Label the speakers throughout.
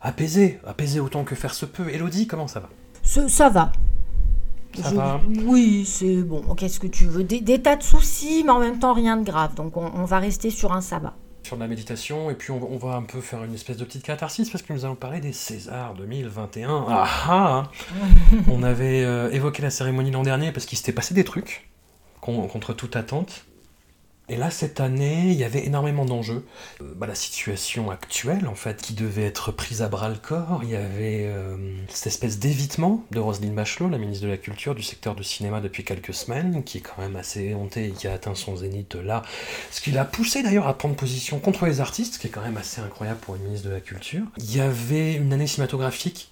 Speaker 1: apaisée, apaisée autant que faire se peut. Elodie, comment ça va?
Speaker 2: Ça va.
Speaker 1: Ça
Speaker 2: Je-
Speaker 1: va
Speaker 2: Oui, c'est bon. Qu'est-ce que tu veux? Des, des tas de soucis, mais en même temps rien de grave. Donc on, on va rester sur un sabbat.
Speaker 1: Sur de la méditation, et puis on, on va un peu faire une espèce de petite catharsis parce que nous allons parler des Césars 2021. Ah ah On avait euh, évoqué la cérémonie l'an dernier parce qu'il s'était passé des trucs con- contre toute attente. Et là, cette année, il y avait énormément d'enjeux. Euh, bah, la situation actuelle, en fait, qui devait être prise à bras le corps. Il y avait euh, cette espèce d'évitement de Roselyne Bachelot, la ministre de la Culture du secteur du cinéma depuis quelques semaines, qui est quand même assez éhontée et qui a atteint son zénith là. Ce qui l'a poussé d'ailleurs à prendre position contre les artistes, ce qui est quand même assez incroyable pour une ministre de la Culture. Il y avait une année cinématographique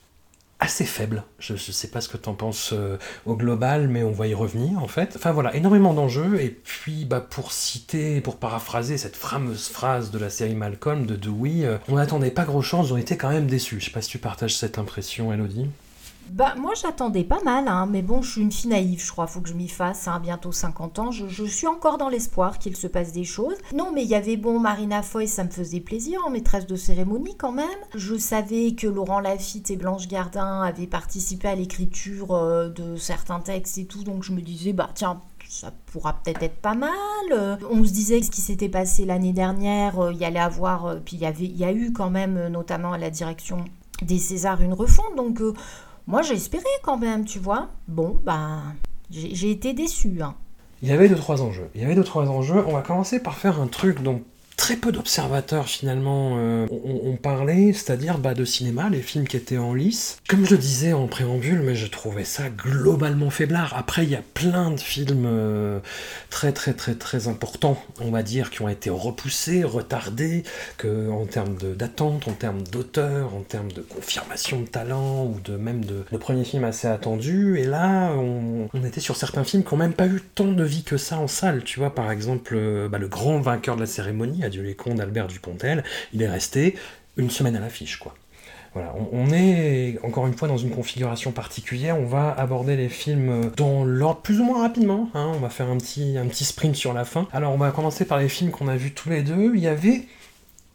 Speaker 1: assez faible. Je ne sais pas ce que tu en penses euh, au global, mais on va y revenir en fait. Enfin voilà, énormément d'enjeux. Et puis bah, pour citer, pour paraphraser cette fameuse phrase de la série Malcolm de Dewey, euh, on n'attendait pas gros chose, on était quand même déçus. Je sais pas si tu partages cette impression, Elodie.
Speaker 2: Bah moi j'attendais pas mal, hein, mais bon je suis une fille naïve, je crois, faut que je m'y fasse, hein, bientôt 50 ans, je, je suis encore dans l'espoir qu'il se passe des choses. Non mais il y avait bon Marina Foy, ça me faisait plaisir, en maîtresse de cérémonie quand même. Je savais que Laurent Lafitte et Blanche Gardin avaient participé à l'écriture euh, de certains textes et tout, donc je me disais bah tiens ça pourra peut-être être pas mal. Euh, On se disait que ce qui s'était passé l'année dernière, euh, il y allait avoir, puis il y avait, il y a eu quand même, notamment à la direction des Césars, une refonte. Donc moi j'ai espéré quand même, tu vois. Bon, bah j'ai été déçue. Hein.
Speaker 1: Il y avait deux trois enjeux. Il y avait deux trois enjeux. On va commencer par faire un truc dont très peu d'observateurs finalement euh, ont, parlé, c'est-à-dire bah, de cinéma, les films qui étaient en lice. Comme je le disais en préambule, mais je trouvais ça globalement faiblard. Après, il y a plein de films euh, très très très très importants, on va dire, qui ont été repoussés, retardés, que en termes d'attente, en termes d'auteur, en termes de confirmation de talent ou de même de, de premiers films assez attendus. Et là, on, on était sur certains films qui n'ont même pas eu tant de vie que ça en salle. Tu vois, par exemple, euh, bah, le grand vainqueur de la cérémonie, Adieu les cons d'Albert Dupontel, il est resté une semaine à l'affiche, quoi. Voilà, on, on est encore une fois dans une configuration particulière. On va aborder les films dans l'ordre plus ou moins rapidement. hein. On va faire un petit, un petit sprint sur la fin. Alors, on va commencer par les films qu'on a vus tous les deux. Il y avait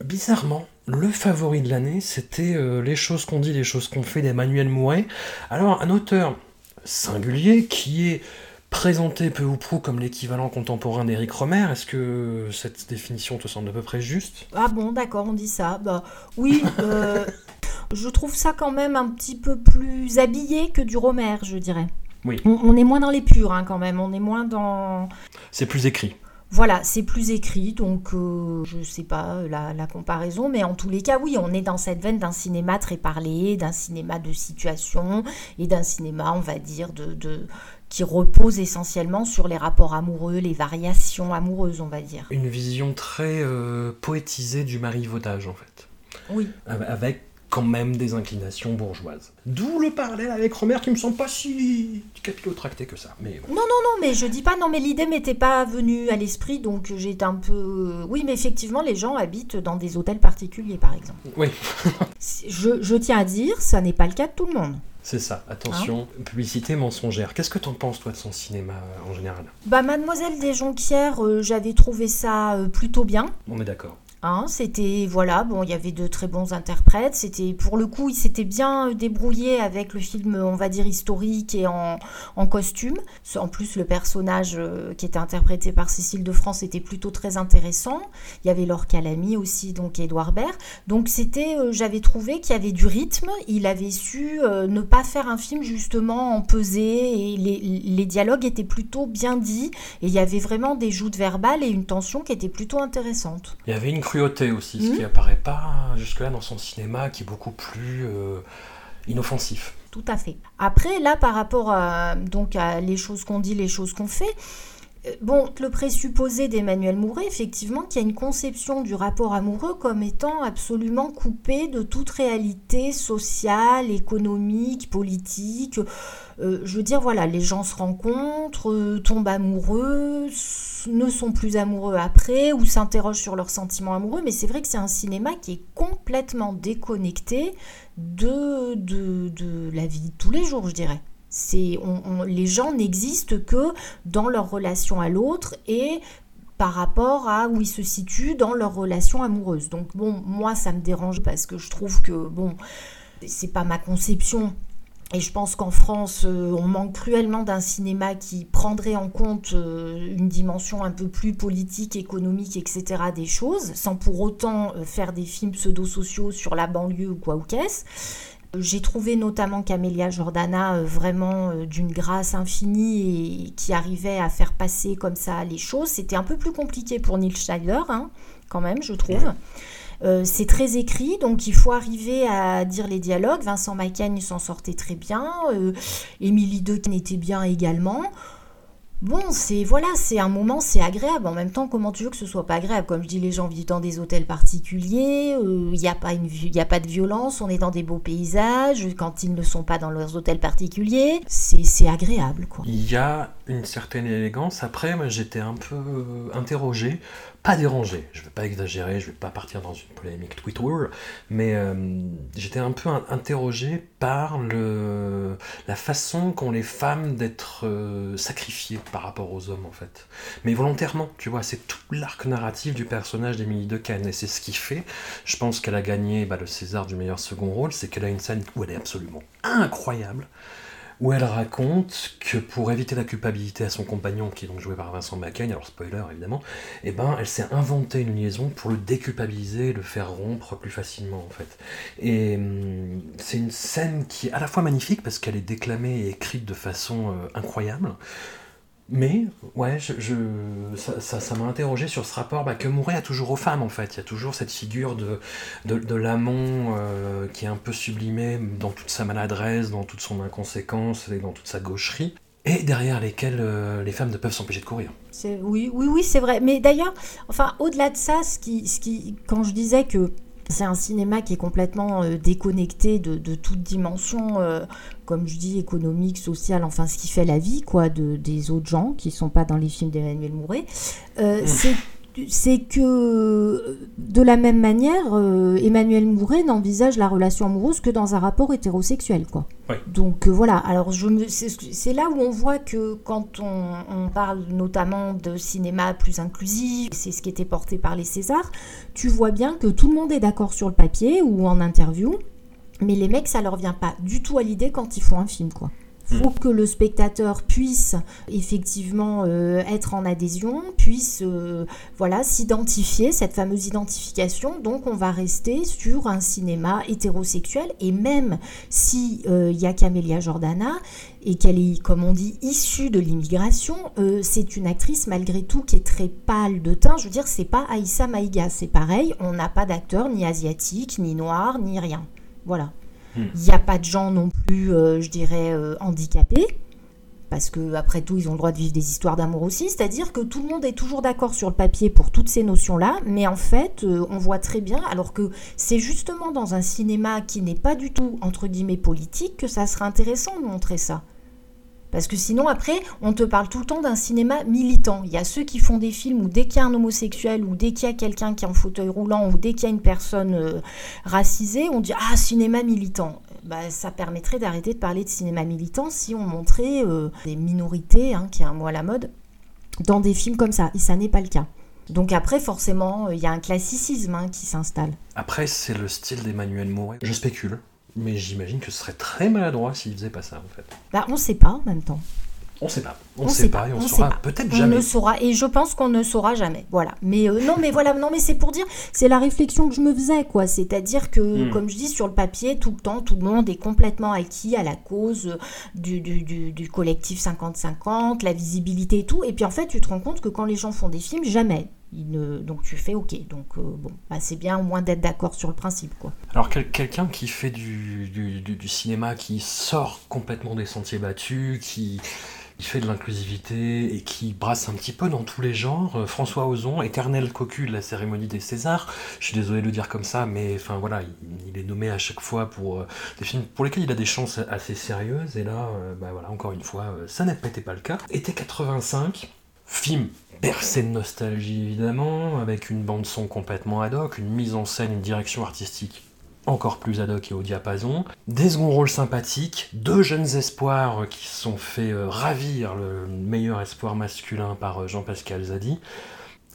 Speaker 1: bizarrement, le favori de l'année, c'était euh, Les choses qu'on dit, les choses qu'on fait d'Emmanuel Mouret. Alors, un auteur singulier qui est présenté peu ou prou comme l'équivalent contemporain d'Éric Romer. Est-ce que cette définition te semble à peu près juste?
Speaker 2: Ah bon, d'accord, on dit ça. Bah oui, euh, je trouve ça quand même un petit peu plus habillé que du Romer, je dirais.
Speaker 1: Oui.
Speaker 2: On, on est moins dans les purs hein, quand même, on est moins dans...
Speaker 1: C'est plus écrit.
Speaker 2: Voilà, c'est plus écrit, donc euh, je sais pas la, la comparaison, mais en tous les cas, oui, on est dans cette veine d'un cinéma très parlé, d'un cinéma de situation et d'un cinéma, on va dire, de, de- qui repose essentiellement sur les rapports amoureux, les variations amoureuses, on va dire.
Speaker 1: Une vision très euh, poétisée du marivaudage, en fait.
Speaker 2: Oui.
Speaker 1: Av- Avec quand même des inclinations bourgeoises. D'où le parallèle avec Romer qui me semble pas si capillotracté que ça. Mais bon.
Speaker 2: Non, non, non, mais je dis pas, non, mais l'idée m'était pas venue à l'esprit, donc j'étais un peu. Oui, mais effectivement, les gens habitent dans des hôtels particuliers, par exemple.
Speaker 1: Oui,
Speaker 2: Je, je tiens à dire, ça n'est pas le cas de tout le monde.
Speaker 1: C'est ça. Attention, publicité mensongère. Qu'est-ce que t'en penses, toi, de son cinéma euh, en général?
Speaker 2: Bah, Mademoiselle des Jonquières, euh, j'avais trouvé ça euh, plutôt bien.
Speaker 1: On est d'accord.
Speaker 2: Hein, c'était voilà, bon, il y avait de très bons interprètes. C'était pour le coup, il s'était bien débrouillé avec le film, on va dire historique et en, costume. En plus, le personnage euh, qui était interprété par Cécile de France était plutôt très intéressant. Il y avait Laure Calamy aussi, donc Edouard Baird. Donc c'était, euh, j'avais trouvé qu'il y avait du rythme. Il avait su euh, ne pas faire un film justement en pesée et les, les dialogues étaient plutôt bien dits et il y avait vraiment des joutes verbales et une tension qui était plutôt intéressante.
Speaker 1: Il y avait une cruauté aussi, ce qui hmm. apparaît pas jusque-là dans son cinéma, qui est beaucoup plus euh, inoffensif.
Speaker 2: Tout à fait. Après, là, par rapport à, donc, à les choses qu'on dit, les choses qu'on fait, Bon, le présupposé d'Emmanuel Mouret, effectivement, qu'il y a une conception du rapport amoureux comme étant absolument coupé de toute réalité sociale, économique, politique. Euh, je veux dire, voilà, les gens se rencontrent, tombent amoureux, ne sont plus amoureux après ou s'interrogent sur leurs sentiments amoureux, mais c'est vrai que c'est un cinéma qui est complètement déconnecté de, de, la vie de tous les jours, je dirais. C'est, les gens n'existent que dans leur relation à l'autre et par rapport à où ils se situent dans leur relation amoureuse. Donc bon, moi ça me dérange parce que je trouve que bon, c'est pas ma conception et je pense qu'en France, euh, on manque cruellement d'un cinéma qui prendrait en compte euh, une dimension un peu plus politique, économique, etc. des choses, sans pour autant euh, faire des films pseudo-sociaux sur la banlieue ou quoi ou qu'est-ce. J'ai trouvé notamment Camélia Jordana vraiment d'une grâce infinie et qui arrivait à faire passer comme ça les choses. C'était un peu plus compliqué pour Neil Schneider, hein, quand même, je trouve. Euh, c'est très écrit, donc il faut arriver à dire les dialogues. Vincent Macaigne s'en sortait très bien. Euh, Émilie Dequesne était bien également. Bon, c'est voilà, c'est un moment, c'est agréable. En même temps, comment tu veux que ce soit pas agréable? Comme je dis, les gens vivent dans des hôtels particuliers, il euh, n'y a, pas a pas de violence, on est dans des beaux paysages, quand ils ne sont pas dans leurs hôtels particuliers, c'est agréable. quoi.
Speaker 1: Il y a une certaine élégance. Après, j'étais un peu interrogé pas dérangé. Je ne vais pas exagérer, je ne vais pas partir dans une polémique Twitter, mais euh, j'étais un peu interrogé par la façon qu'ont les femmes d'être euh, sacrifiées par rapport aux hommes, en fait. Mais volontairement, tu vois, c'est tout l'arc narratif du personnage d'Émilie Dequesne, et c'est ce qui fait, je pense qu'elle a gagné bah, le César du meilleur second rôle, c'est qu'elle a une scène où elle est absolument incroyable où elle raconte que pour éviter la culpabilité à son compagnon, qui est donc joué par Vincent Macaigne, alors spoiler évidemment, eh ben, elle s'est inventé une liaison pour le déculpabiliser, le faire rompre plus facilement en fait. Et hum, c'est une scène qui est à la fois magnifique parce qu'elle est déclamée et écrite de façon euh, incroyable, mais, ouais, je, ça, m'a interrogé sur ce rapport bah, que Mouret a toujours aux femmes, en fait. Il y a toujours cette figure de, de, l'amont euh, qui est un peu sublimée dans toute sa maladresse, dans toute son inconséquence et dans toute sa gaucherie, et derrière lesquelles euh, les femmes ne peuvent s'empêcher de courir.
Speaker 2: Oui, oui, oui, c'est vrai. Mais d'ailleurs, enfin, au-delà de ça, ce qui, ce qui, quand je disais que c'est un cinéma qui est complètement euh, déconnecté de, toute dimension, euh, comme je dis, économique, sociale, enfin ce qui fait la vie quoi, de, des autres gens qui ne sont pas dans les films d'Emmanuel Mouret. Euh, mmh. C'est c'est que de la même manière, euh, Emmanuel Mouret n'envisage la relation amoureuse que dans un rapport hétérosexuel, quoi. Donc euh, voilà. Alors je c'est là où on voit que quand on, parle notamment de cinéma plus inclusif, c'est ce qui était porté par les Césars, tu vois bien que tout le monde est d'accord sur le papier ou en interview, mais les mecs ça leur vient pas du tout à l'idée quand ils font un film, quoi. Il faut que le spectateur puisse effectivement euh, être en adhésion, puisse euh, voilà s'identifier, cette fameuse identification. Donc on va rester sur un cinéma hétérosexuel et même si euh, il y a Camélia Jordana et qu'elle est, comme on dit, issue de l'immigration, c'est une actrice malgré tout qui est très pâle de teint. Je veux dire, c'est pas Aïssa Maïga, c'est pareil, on n'a pas d'acteur ni asiatique, ni noir, ni rien. Voilà. Il n'y a pas de gens non plus, euh, je dirais, euh, handicapés, parce que après tout, ils ont le droit de vivre des histoires d'amour aussi. C'est-à-dire que tout le monde est toujours d'accord sur le papier pour toutes ces notions-là, mais en fait, euh, on voit très bien, alors que c'est justement dans un cinéma qui n'est pas du tout entre guillemets politique que ça serait intéressant de montrer ça. Parce que sinon, après, on te parle tout le temps d'un cinéma militant. Il y a ceux qui font des films où dès qu'il y a un homosexuel, ou dès qu'il y a quelqu'un qui est en fauteuil roulant, ou dès qu'il y a une personne euh, racisée, on dit Ah, cinéma militant. Bah, ça permettrait d'arrêter de parler de cinéma militant si on montrait euh, des minorités, hein, qui est un mot à la mode, dans des films comme ça. Et ça n'est pas le cas. Donc après, forcément, il y a un classicisme hein, qui s'installe.
Speaker 1: Après, c'est le style d'Emmanuel Mouret. Je spécule, mais j'imagine que ce serait très maladroit s'il faisait pas ça en fait.
Speaker 2: Bah, on sait pas en même temps.
Speaker 1: On sait pas. On, sait, pas, et on,
Speaker 2: sait
Speaker 1: saura
Speaker 2: pas.
Speaker 1: peut-être
Speaker 2: On
Speaker 1: jamais.
Speaker 2: ne saura et je pense qu'on ne saura jamais. Voilà. Mais euh, non, mais voilà, non, mais c'est pour dire, c'est la réflexion que je me faisais, quoi. C'est-à-dire que,
Speaker 1: Hmm.
Speaker 2: comme je dis sur le papier, tout le temps, tout le monde est complètement acquis à la cause du, du, du, du collectif 50-50, la visibilité et tout. Et puis en fait, tu te rends compte que quand les gens font des films, jamais. Donc tu fais OK. Donc euh, bon, bah, c'est bien au moins d'être d'accord sur le principe, quoi.
Speaker 1: Alors quel- quelqu'un qui fait du, cinéma, qui sort complètement des sentiers battus, qui, fait de l'inclusivité et qui brasse un petit peu dans tous les genres, euh, François Ozon, éternel cocu de la cérémonie des Césars, je suis désolé de le dire comme ça, mais enfin voilà, il, est nommé à chaque fois pour euh, des films pour lesquels il a des chances assez sérieuses, et là, bah voilà, encore une fois, ça n'était pas le cas. Été 85, film bercé de nostalgie évidemment, avec une bande son complètement ad hoc, une mise en scène, une direction artistique encore plus ad hoc et au diapason, des seconds rôles sympathiques, deux jeunes espoirs qui sont fait euh, ravir le meilleur espoir masculin par euh, Jean-Pascal Zadi.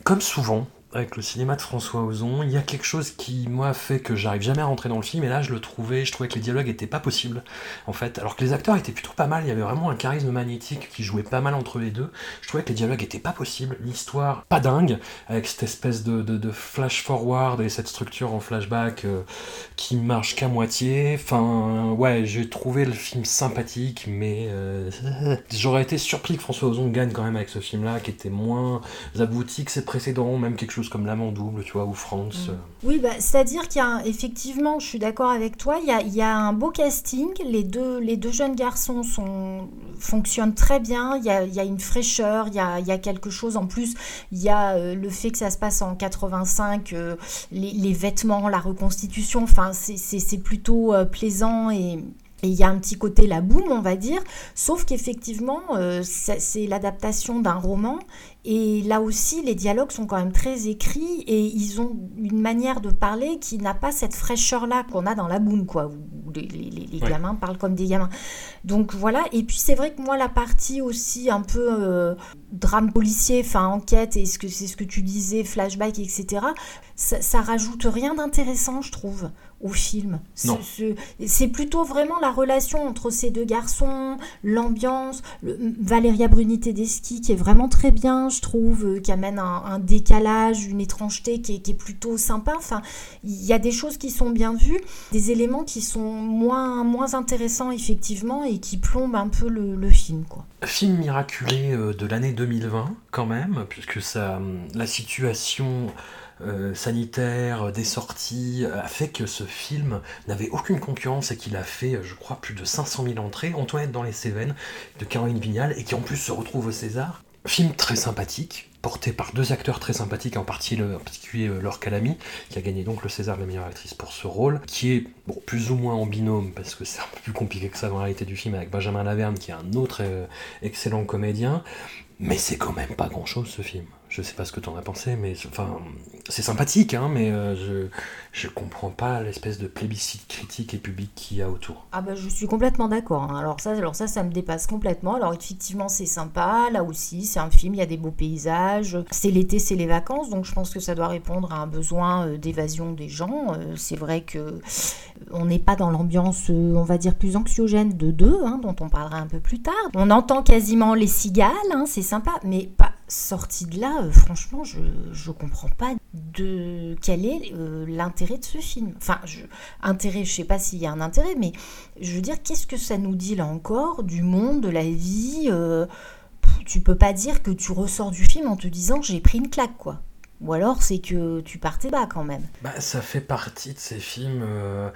Speaker 1: Comme souvent, avec le cinéma de François Ozon, il y a quelque chose qui, moi, fait que j'arrive jamais à rentrer dans le film, et là, je le trouvais, je trouvais que les dialogues étaient pas possibles, en fait. Alors que les acteurs étaient plutôt pas mal, il y avait vraiment un charisme magnétique qui jouait pas mal entre les deux. Je trouvais que les dialogues étaient pas possibles, l'histoire pas dingue, avec cette espèce de, de- de flash forward et cette structure en flashback euh, qui marche qu'à moitié. Enfin, ouais, j'ai trouvé le film sympathique, mais euh, j'aurais été surpris que François Ozon gagne quand même avec ce film-là, qui était moins abouti que ses précédents, même quelque chose comme L'Amant Double, tu vois, ou France. euh.
Speaker 2: Oui, bah, c'est-à-dire qu'il y a un- effectivement, je suis d'accord avec toi, il y a, il y a un beau casting, les deux, les deux jeunes garçons sont, fonctionnent très bien, il y a, il y a une fraîcheur, il y a, il y a quelque chose en plus, il y a euh, le fait que ça se passe en 85, euh, les, les vêtements, la reconstitution, enfin c'est- plutôt euh, plaisant et... Et il y a un petit côté la boum, on va dire, sauf qu'effectivement, euh, c'est l'adaptation d'un roman et là aussi, les dialogues sont quand même très écrits et ils ont une manière de parler qui n'a pas cette fraîcheur-là qu'on a dans la boune, quoi, où les, les- les- les
Speaker 1: Ouais.
Speaker 2: gamins parlent comme des gamins. Donc voilà, et puis c'est vrai que moi, la partie aussi un peu euh, drame policier, enfin enquête, et ce que c'est ce que tu disais, flashback, etc., ça, ça rajoute rien d'intéressant, je trouve, au film. C'est plutôt vraiment la relation entre ces deux garçons, l'ambiance, Valéria Bruni Tedeschi qui est vraiment très bien, je trouve, euh, qui amène un, un décalage, une étrangeté qui est, qui est plutôt sympa. Enfin, il y a des choses qui sont bien vues, des éléments qui sont moins, moins intéressants effectivement et qui plombent un peu le, le film, quoi.
Speaker 1: Film miraculé euh, de l'année 2020, quand même, puisque ça, hum, la situation euh, sanitaire euh, des sorties euh, a fait que ce film n'avait aucune concurrence et qu'il a fait, je crois, plus de 500 000 entrées. Antoinette dans les Cévennes de Caroline Vignal et qui en plus se retrouve au César. Film très sympathique, porté par deux acteurs très sympathiques, en particulier, en particulier Laure Calamy, qui a gagné donc le César de la meilleure actrice pour ce rôle, qui est bon, plus ou moins en binôme, parce que c'est un peu plus compliqué que ça dans la réalité du film, avec Benjamin Laverne, qui est un autre excellent comédien. Mais c'est quand même pas grand chose ce film. Je sais pas ce que t'en as pensé, mais enfin, c'est sympathique, hein, mais euh, je, je comprends pas l'espèce de plébiscite critique et public qu'il y a autour.
Speaker 2: Ah bah je suis complètement d'accord. hein. Alors ça, alors ça, ça me dépasse complètement. Alors effectivement, c'est sympa. Là aussi, c'est un film. Il y a des beaux paysages. C'est l'été, c'est les vacances, donc je pense que ça doit répondre à un besoin euh, d'évasion des gens. Euh, C'est vrai que on n'est pas dans l'ambiance, on va dire plus anxiogène de deux, hein, dont on parlera un peu plus tard. On entend quasiment les cigales, hein, c'est sympa, mais pas sorti de là. euh, franchement, je je comprends pas de quel est euh, l'intérêt de ce film. Enfin, je, intérêt, je sais pas s'il y a un intérêt, mais je veux dire, qu'est-ce que ça nous dit là encore du monde, de la vie euh, Tu peux pas dire que tu ressors du film en te disant j'ai pris une claque, quoi. Ou alors c'est que tu partais bas quand même.
Speaker 1: Bah, ça fait partie de ces films, euh,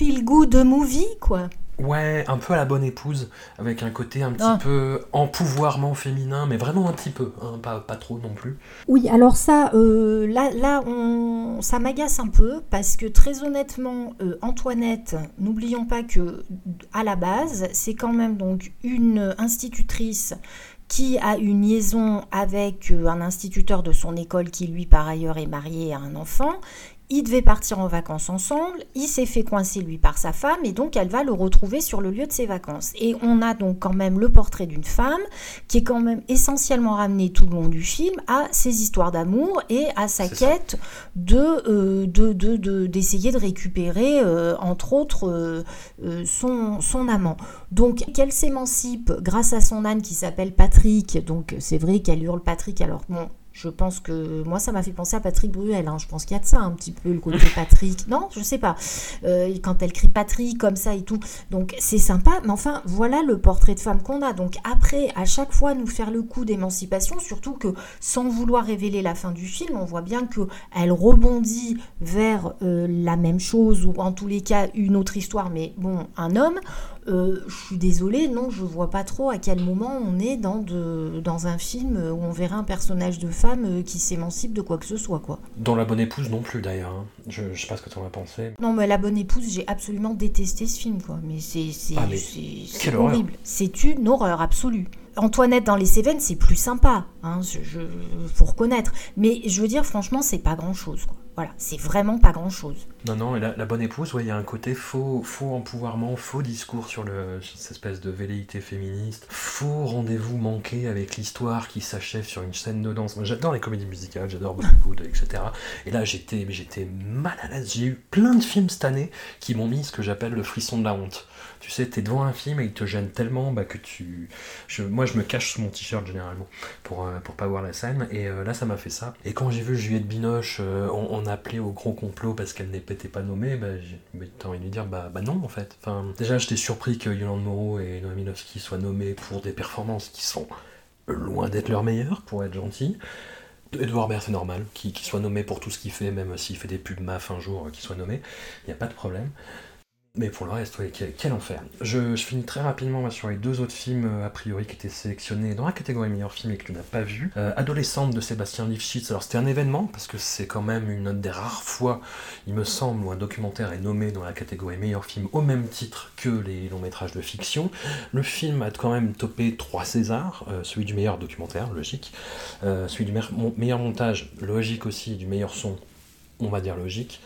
Speaker 2: Feel good movie, quoi.
Speaker 1: Ouais, un peu à la bonne épouse, avec un côté un petit
Speaker 2: Ah.
Speaker 1: peu empouvoirment féminin, mais vraiment un petit peu, hein, pas, pas trop non plus.
Speaker 2: Oui, alors ça, euh, là, là on, ça m'agace un peu parce que très honnêtement, euh, Antoinette, n'oublions pas que à la base, c'est quand même donc une institutrice qui a une liaison avec euh, un instituteur de son école qui lui par ailleurs est marié à un enfant ils devaient partir en vacances ensemble, il s'est fait coincer lui par sa femme et donc elle va le retrouver sur le lieu de ses vacances. Et on a donc quand même le portrait d'une femme qui est quand même essentiellement ramenée tout le long du film à ses histoires d'amour et à sa quête de, de, d'essayer de, récupérer entre autres son, son amant. Donc qu'elle s'émancipe grâce à son âne qui s'appelle Patrick, donc c'est vrai qu'elle hurle Patrick alors bon je pense que moi, ça m'a fait penser à Patrick Bruel. Hein. Je pense qu'il y a de ça un petit peu, le côté Patrick. Non, je sais pas. Euh, quand elle crie Patrick comme ça et tout. Donc c'est sympa. Mais enfin, voilà le portrait de femme qu'on a. Donc après, à chaque fois, nous faire le coup d'émancipation, surtout que sans vouloir révéler la fin du film, on voit bien que elle rebondit vers euh, la même chose ou en tous les cas une autre histoire. Mais bon, un homme. Euh, je suis désolée, non, je vois pas trop à quel moment on est dans, de, dans un film où on verrait un personnage de femme euh, qui s'émancipe de quoi que ce soit, quoi.
Speaker 1: Dans La Bonne Épouse non plus, d'ailleurs. Hein. Je, je sais pas ce que tu en as pensé.
Speaker 2: Non, mais La Bonne Épouse, j'ai absolument détesté ce film, quoi. Mais c'est ah, horrible. C'est une horreur absolue. Antoinette dans les Cévennes, c'est plus sympa, hein, je, faut reconnaître. Mais je veux dire, franchement, c'est pas grand chose. Quoi. C'est vraiment pas grand chose.
Speaker 1: Non, non, la, la bonne épouse, il y a un côté faux, faux empouvoirment, faux discours sur cette espèce de velléité féministe, faux rendez-vous manqué avec l'histoire qui s'achève sur une scène de danse. J'adore les comédies musicales, j'adore Bollywood, etc. Et là, j'étais, j'étais mal à l'aise. J'ai eu plein de films cette année qui m'ont mis ce que j'appelle le frisson de la honte. Tu sais, t'es devant un film et il te gêne tellement bah, que tu. moi, je me cache sous mon t-shirt généralement pour, euh, pas voir la scène. Et euh, là, ça m'a fait ça. Et quand j'ai vu Juliette Binoche, euh, on, appelait au gros complot parce qu'elle n'était pas nommée, bah, j'ai envie de lui dire bah, bah non, en fait. Déjà, j'étais surpris que Yolande Moreau et Noémie soient nommés pour des performances qui sont loin d'être leurs meilleures, pour être gentil. Edouard Baird, c'est normal, qu'il soit nommé pour tout ce qu'il fait, même s'il fait des pubs MAF un jour, qu'il soit nommé, il n'y a pas de problème. Mais pour le reste, quel, enfer. Je, finis très rapidement sur les deux autres films, euh, a priori, qui étaient sélectionnés dans la catégorie meilleur film et que tu n'as pas vu. Euh, Adolescente de Sébastien Lifshitz, alors c'était un événement, parce que c'est quand même une des rares fois, il me semble, où un documentaire est nommé dans la catégorie meilleur film au même titre que les longs métrages de fiction. Le film a quand même topé trois Césars, euh, celui du meilleur documentaire, logique, celui du meilleur montage, logique aussi, du meilleur son, on va dire logique.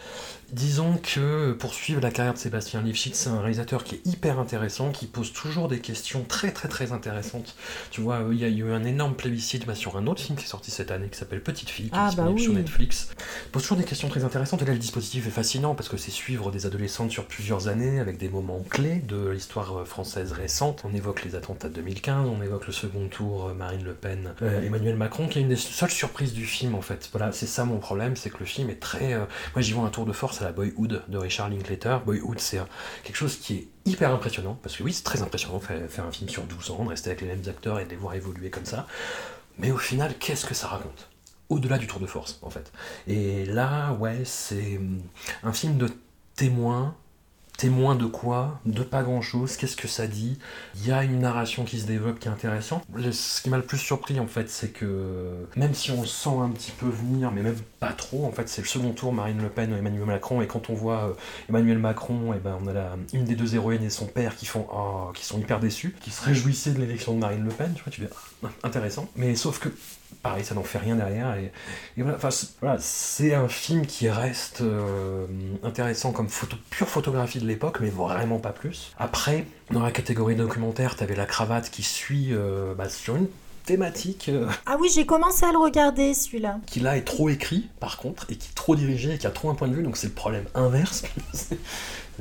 Speaker 1: Disons que poursuivre la carrière de Sébastien Lifshitz, c'est un réalisateur qui est hyper intéressant, qui pose toujours des questions très très très intéressantes. Tu vois, il y a eu un énorme plébiscite bah, sur un autre film qui est sorti cette année qui s'appelle Petite fille, qui est ah, bah disponible sur Netflix. Il pose toujours des questions très intéressantes et là le dispositif est fascinant parce que c'est suivre des adolescentes sur plusieurs années avec des moments clés de l'histoire euh, française récente. On évoque les attentats de 2015, on évoque le second tour euh, Marine Le Pen, euh, Emmanuel Macron, qui est une des seules surprises du film en fait. Voilà, c'est ça mon problème, c'est que le film est très. Moi j'y vois un tour de force la Boyhood de Richard Linklater. Boyhood, c'est quelque chose qui est hyper impressionnant, parce que oui, c'est très impressionnant de faire un film sur 12 ans, de rester avec les mêmes acteurs et de les voir évoluer comme ça. Mais au final, qu'est-ce que ça raconte? Au-delà du tour de force, en fait. Et là, ouais, c'est un film de témoin témoin de quoi De pas grand chose. Qu'est-ce que ça dit Il y a une narration qui se développe qui est intéressante. Ce qui m'a le plus surpris en fait, c'est que même si on sent un petit peu venir, mais même pas trop, en fait, c'est le second tour Marine Le Pen Emmanuel Macron. Et quand on voit euh, Emmanuel Macron, et eh ben on a une des deux héroïnes et son père qui font, oh, qui sont hyper déçus, qui se réjouissaient de l'élection de Marine Le Pen. Tu vois, tu dis ah, intéressant. Mais sauf que pareil, ça n'en fait rien derrière. Et, voilà, c'est un film qui reste euh, intéressant comme photo, pure photographie de l'époque, mais vraiment pas plus. Après, dans la catégorie documentaire, t'avais la cravate qui suit euh, bah, sur une thématique. Euh,
Speaker 2: ah oui, j'ai commencé à le regarder celui-là.
Speaker 1: Qui là est trop écrit, par contre, et qui est trop dirigé, et qui a trop un point de vue, donc c'est le problème inverse.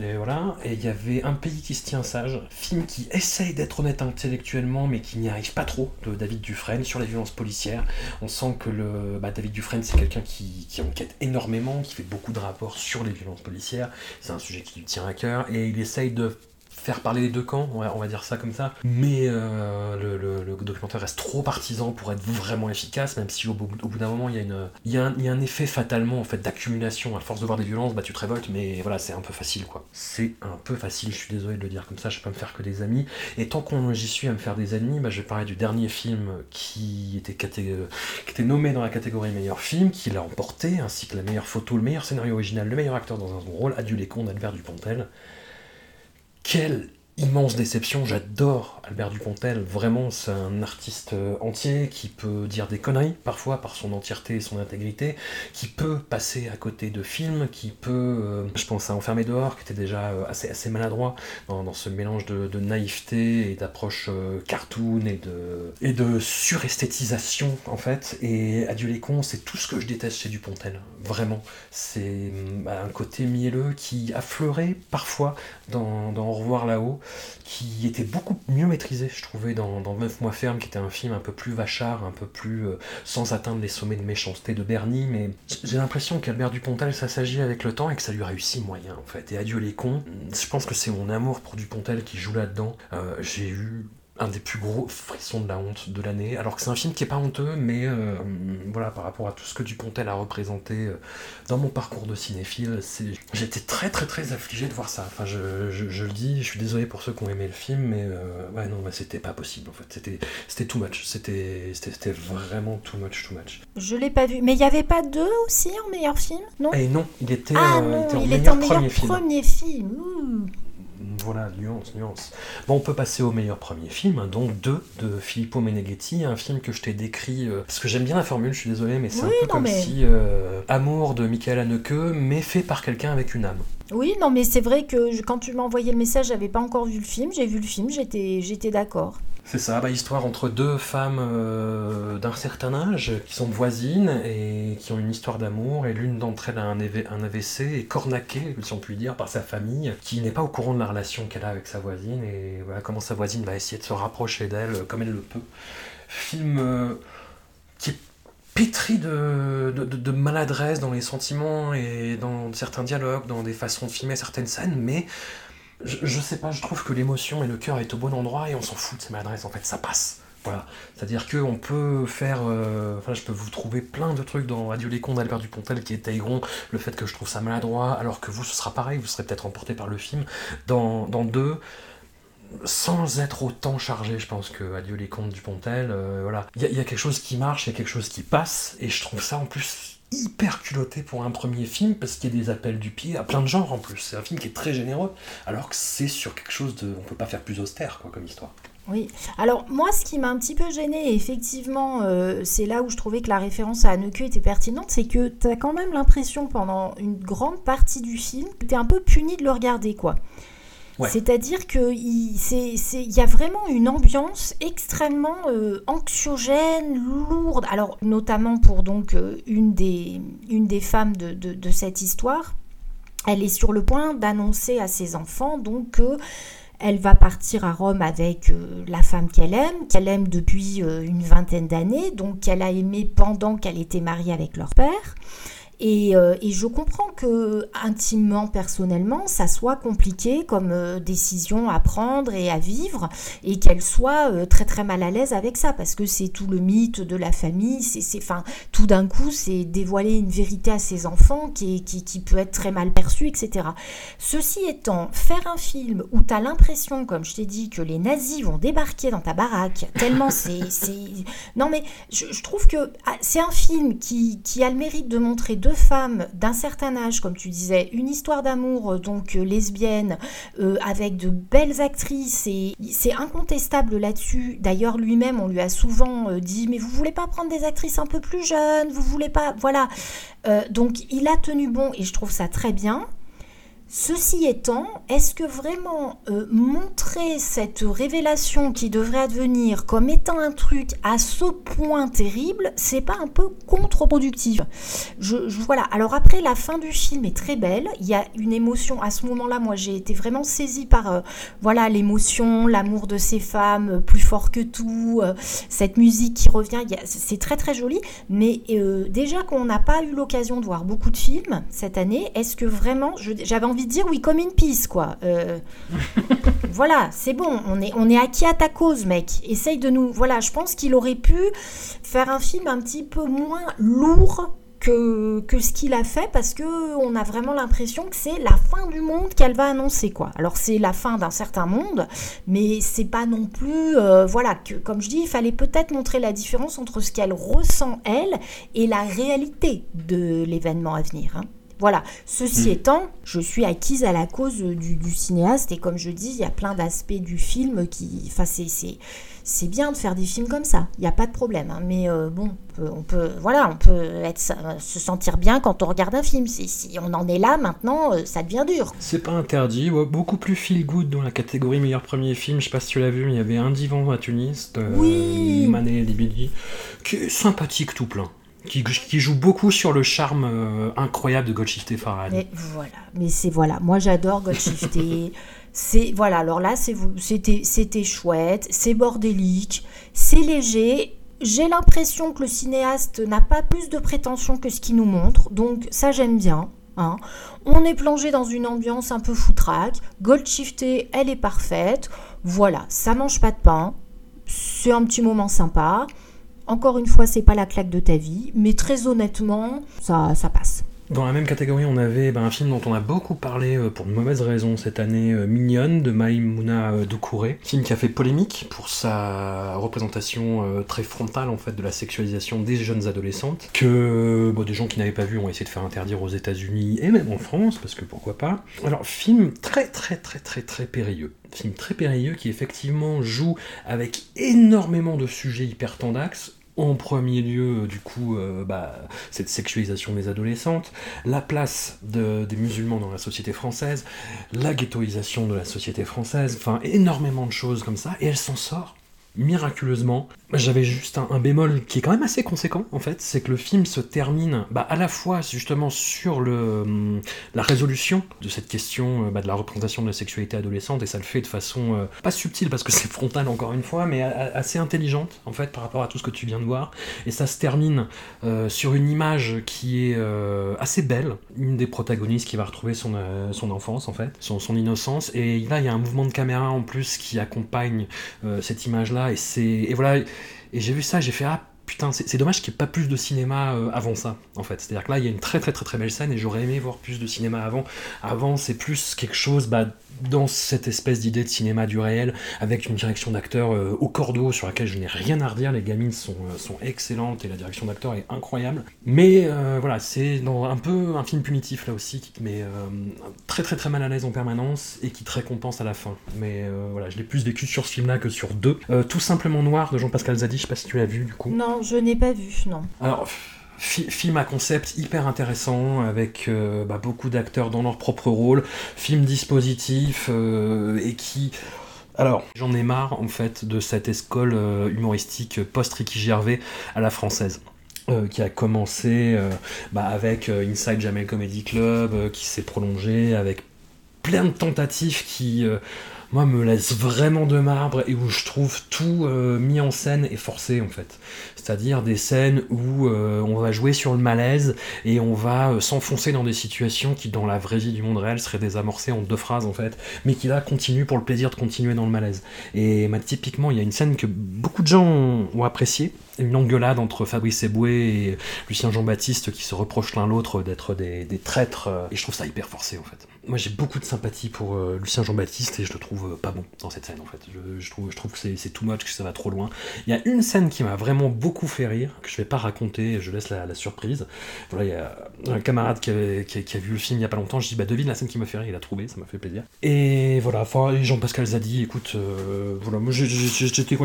Speaker 1: Et voilà, et il y avait Un pays qui se tient sage, film qui essaye d'être honnête intellectuellement, mais qui n'y arrive pas trop, de David Dufresne, sur les violences policières. On sent que le, bah, David Dufresne, c'est quelqu'un qui, qui, enquête énormément, qui fait beaucoup de rapports sur les violences policières. C'est un sujet qui lui tient à cœur, et il essaye de faire parler les deux camps, on va, dire ça comme ça. Mais euh, le, documentaire reste trop partisan pour être vraiment efficace, même si au bout, d'un moment il y, a y un, effet fatalement en fait d'accumulation. À force de voir des violences, bah tu te révoltes, mais voilà, c'est un peu facile quoi. C'est un peu facile, je suis désolé de le dire comme ça, je peux pas me faire que des amis. Et tant qu'on j'y suis à me faire des ennemis, bah, je vais parler du dernier film qui était, nommé dans la catégorie meilleur film, qui l'a emporté, ainsi que la meilleure photo, le meilleur scénario original, le meilleur acteur dans un rôle, Adieu les cons d'Albert Dupontel. Quel immense déception. J'adore Albert Dupontel. Vraiment, c'est un artiste euh, entier qui peut dire des conneries parfois par son entièreté et son intégrité, qui peut passer à côté de films, qui peut, euh, je pense à Enfermé dehors, qui était déjà euh, assez, assez maladroit dans, ce mélange de, naïveté et d'approche cartoon et de, et de suresthétisation en fait. Et Adieu les cons, c'est tout ce que je déteste chez Dupontel. Vraiment, c'est un côté mielleux qui affleurait parfois dans, dans Au revoir là-haut qui était beaucoup mieux maîtrisé, je trouvais, dans, dans 9 mois ferme, qui était un film un peu plus vachard, un peu plus euh, sans atteindre les sommets de méchanceté de Bernie, mais j'ai l'impression qu'Albert Dupontel, ça s'agit avec le temps et que ça lui réussit moyen, en fait. Et adieu les cons, je pense que c'est mon amour pour Dupontel qui joue là-dedans. Euh, j'ai eu un des plus gros frissons de la honte de l'année. Alors que c'est un film qui est pas honteux, mais euh, voilà, par rapport à tout ce que Dupontel a représenté euh, dans mon parcours de cinéphile, j'étais très très très affligé de voir ça. Enfin, je, je, le dis, je suis désolé pour ceux qui ont aimé le film, mais euh, ouais, non, c'était pas possible en fait. C'était, c'était too much. C'était, c'était vraiment too much, too much.
Speaker 2: Je l'ai pas vu, mais il y avait pas deux aussi en meilleur film, non?
Speaker 1: Et eh non, il était,
Speaker 2: ah,
Speaker 1: non,
Speaker 2: il était en meilleur, premier film.
Speaker 1: Voilà, nuance, nuance. Bon, on peut passer au meilleur premier film, hein, donc deux de Filippo Meneghetti, un film que je t'ai décrit, euh, parce que j'aime bien la formule, je suis désolé, mais c'est un peu comme si euh, Amour de Michael Haneke, mais fait par quelqu'un avec une âme.
Speaker 2: Oui, non, mais c'est vrai que quand tu m'as envoyé le message, j'avais pas encore vu le film, j'ai vu le film, j'étais d'accord.
Speaker 1: C'est ça, bah, histoire entre deux femmes euh, d'un certain âge qui sont voisines et qui ont une histoire d'amour, et l'une d'entre elles a un, AVC et cornaquée, si on peut dire, par sa famille, qui n'est pas au courant de la relation qu'elle a avec sa voisine, et voilà comment sa voisine va essayer de se rapprocher d'elle comme elle le peut. Film euh, qui est pétri de, de, maladresse dans les sentiments et dans certains dialogues, dans des façons de filmer certaines scènes, mais je, sais pas, je trouve que l'émotion et le cœur est au bon endroit et on s'en fout de ces maladresses, en fait, ça passe. Voilà. C'est-à-dire qu'on peut faire. Euh, enfin, je peux vous trouver plein de trucs dans Adieu les cons d'Albert Dupontel qui étayeront le fait que je trouve ça maladroit, alors que vous, ce sera pareil, vous serez peut-être emporté par le film. Dans, dans deux, sans être autant chargé, je pense que Adieu les contes du Pontel, euh, voilà. Il y, a quelque chose qui marche, il y a quelque chose qui passe, et je trouve ça en plus hyper culotté pour un premier film, parce qu'il y a des appels du pied à plein de genres en plus. C'est un film qui est très généreux, alors que c'est sur quelque chose de... On peut pas faire plus austère, quoi, comme histoire.
Speaker 2: Oui, alors moi ce qui m'a un petit peu gêné, effectivement, euh, c'est là où je trouvais que la référence à Anneke était pertinente, c'est que tu as quand même l'impression pendant une grande partie du film que tu es un peu puni de le regarder, quoi. C'est-à-dire qu'il y a vraiment une ambiance extrêmement euh, anxiogène, lourde. Alors, notamment pour donc euh, une, des, femmes de, cette histoire, elle est sur le point d'annoncer à ses enfants donc que va partir à Rome avec euh, la femme qu'elle aime, qu'elle aime depuis une vingtaine d'années, donc qu'elle a aimé pendant qu'elle était mariée avec leur père. Euh, et, je comprends que intimement, personnellement, ça soit compliqué comme euh, décision à prendre et à vivre, et qu'elle soit euh, très très mal à l'aise avec ça, parce que c'est tout le mythe de la famille. C'est, enfin, tout d'un coup, c'est dévoiler une vérité à ses enfants qui, qui, qui, peut être très mal perçue, etc. Ceci étant, faire un film où tu as l'impression, comme je t'ai dit, que les nazis vont débarquer dans ta baraque, tellement c'est, non mais je, je, trouve que ah, c'est un film qui, qui a le mérite de montrer deux femmes d'un certain âge, comme tu disais, une histoire d'amour euh, donc euh, lesbienne, euh, avec de belles actrices, et c'est incontestable là-dessus. D'ailleurs, lui-même, on lui a souvent dit, mais vous voulez pas prendre des actrices un peu plus jeunes, vous voulez pas, voilà. donc, il a tenu bon, et je trouve ça très bien. Ceci étant, est-ce que vraiment euh, montrer cette révélation qui devrait advenir comme étant un truc à ce point terrible, c'est pas un peu contre-productif? Je, Voilà. Alors après, la fin du film est très belle. Il y a une émotion à ce moment-là. Moi, j'ai été vraiment saisie par euh, voilà l'émotion, l'amour de ces femmes, euh, plus fort que tout, cette musique qui revient. C'est très très joli. Mais déjà qu'on n'a pas eu l'occasion de voir beaucoup de films cette année, est-ce que vraiment, j'avais envie dire oui comme une pisse quoi. Euh, voilà, c'est bon, on est, on est acquis à ta cause mec. Essaye de nous... Voilà, je pense qu'il aurait pu faire un film un petit peu moins lourd que, que, ce qu'il a fait parce que on a vraiment l'impression que c'est la fin du monde qu'elle va annoncer quoi. Alors c'est la fin d'un certain monde, mais c'est pas non plus euh, voilà que comme je dis, il fallait peut-être montrer la différence entre ce qu'elle ressent elle et la réalité de l'événement à venir. Hein. Voilà. Ceci étant, je suis acquise à la cause du, du cinéaste et comme je dis, il y a plein d'aspects du film qui, enfin, c'est, c'est, c'est bien de faire des films comme ça. Il n'y a pas de problème. hein. Mais euh, bon, on peut, on peut- voilà, on peut être, se sentir bien quand on regarde un film. Si, si on en est là maintenant, euh, ça devient dur.
Speaker 1: C'est pas interdit, ouais, beaucoup plus feel good dans la catégorie meilleur premier film. Je sais pas si tu l'as vu, mais il y avait Un divan à Tunis de
Speaker 2: Oui.
Speaker 1: Mané Libidi, qui est sympathique tout plein. Qui, qui joue beaucoup sur le charme euh, incroyable de Goldshifteh Farhad.
Speaker 2: Mais voilà, mais c'est voilà, moi j'adore Goldshifter. c'est voilà, alors là c'était c'était chouette, c'est bordélique, c'est léger. J'ai l'impression que le cinéaste n'a pas plus de prétention que ce qu'il nous montre, donc ça j'aime bien. hein. On est plongé dans une ambiance un peu foutraque. Goldshifter, elle est parfaite. Voilà, ça mange pas de pain. C'est un petit moment sympa. Encore une fois, c'est pas la claque de ta vie, mais très honnêtement, ça, ça passe.
Speaker 1: Dans la même catégorie, on avait ben, un film dont on a beaucoup parlé euh, pour de mauvaises raisons cette année, euh, Mignonne, de Maïmouna euh. Film qui a fait polémique pour sa représentation euh, très frontale en fait de la sexualisation des jeunes adolescentes, que bon, des gens qui n'avaient pas vu ont essayé de faire interdire aux États-Unis et même en France, parce que pourquoi pas. Alors, film très très très très très périlleux. Film très périlleux qui effectivement joue avec énormément de sujets hyper tendax. En premier lieu, euh, du coup, euh, bah, cette sexualisation des adolescentes, la place de- des musulmans dans la société française, la ghettoisation de la société française, enfin énormément de choses comme ça, et elle s'en sort miraculeusement. J'avais juste un, bémol qui est quand même assez conséquent en fait, c'est que le film se termine bah, à la fois justement sur le, hum, la résolution de cette question euh, bah, de la représentation de la sexualité adolescente, et ça le fait de façon euh, pas subtile parce que c'est frontal encore une fois, mais assez intelligente en fait par rapport à tout ce que tu viens de voir, et ça se termine euh, sur une image qui est assez belle, une des protagonistes qui va retrouver son, son enfance en fait, son, son innocence, et là il y a un mouvement de caméra en plus qui accompagne cette image-là, et c'est et voilà, et j'ai vu ça, j'ai fait ah putain, c'est dommage qu'il n'y ait pas plus de cinéma euh, avant ça, en fait. C'est-à-dire que là, il y a une très très très très belle scène et j'aurais aimé voir plus de cinéma avant. Avant, c'est plus quelque chose bah, dans cette espèce d'idée de cinéma du réel, avec une direction d'acteur euh, au cordeau sur laquelle je n'ai rien à redire. Les gamines sont, euh, sont excellentes et la direction d'acteur est incroyable. Mais euh, voilà, c'est un peu un film punitif là aussi, qui te met très très très mal à l'aise en permanence et qui te récompense à la fin. Mais voilà, je l'ai plus vécu sur ce film-là que sur deux. Tout simplement Noir de Jean-Pascal Zadi, je sais pas si tu l'as vu du coup.
Speaker 2: Non, je n'ai pas vu, non.
Speaker 1: Alors, fi- film à concept hyper intéressant, avec euh, bah, beaucoup d'acteurs dans leur propre rôle, film dispositif, euh, et qui... Alors, j'en ai marre, en fait, de cette escole euh, humoristique post-Ricky Gervais à la française. euh, qui a commencé bah, avec Inside Jamel Comedy Club, qui s'est prolongé avec plein de tentatives qui, moi, me laissent vraiment de marbre et où je trouve tout mis en scène et forcé, en fait. C'est-à-dire des scènes où euh, on va jouer sur le malaise et on va euh, s'enfoncer dans des situations qui, dans la vraie vie du monde réel, seraient désamorcées en deux phrases, en fait, mais qui là continuent pour le plaisir de continuer dans le malaise. Et typiquement, il y a une scène que beaucoup de gens ont appréciée, une engueulade entre Fabrice Eboué et Lucien Jean-Baptiste qui se reprochent l'un l'autre d'être des, traîtres, euh, et je trouve ça hyper forcé, en fait. Moi, j'ai beaucoup de sympathie pour euh, Lucien Jean-Baptiste et je le trouve euh, pas bon dans cette scène, en fait. Je, trouve, je trouve que c'est too much, que ça va trop loin. Il y a une scène qui m'a vraiment beaucoup fait rire, que je vais pas raconter, je laisse la, surprise. Voilà, il y a un camarade qui, a, vu le film il y a pas longtemps, je dis bah devine la scène qui m'a fait rire, il a trouvé, ça m'a fait plaisir. Et voilà, enfin, Jean-Pascal Zadi, écoute, voilà, moi, j'étais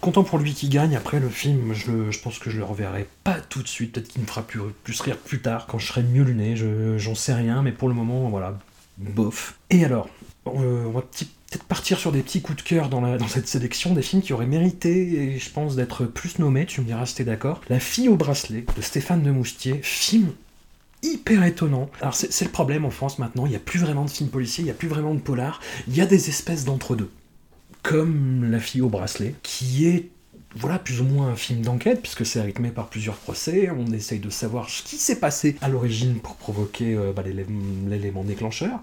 Speaker 1: content pour lui qui gagne. Après le film, je, pense que je le reverrai pas tout de suite, peut-être qu'il me fera plus, rire plus tard, quand je serai mieux luné, je- j'en sais rien, mais pour le moment, voilà, bof. Et alors, euh, on va petit- peut-être partir sur des petits coups de cœur dans, cette sélection des films qui auraient mérité, et je pense, d'être plus nommés, tu me diras si t'es d'accord. La fille au bracelet de Stéphane de Moustier, film hyper étonnant. Alors c'est c'est le problème en France maintenant, il n'y a plus vraiment de films policiers, il n'y a plus vraiment de polar, il y a des espèces d'entre-deux. Comme La fille au bracelet, qui est voilà plus ou moins un film d'enquête, puisque c'est rythmé par plusieurs procès, on essaye de savoir ce qui s'est passé à l'origine pour provoquer euh, bah, l'élé- l'élément déclencheur,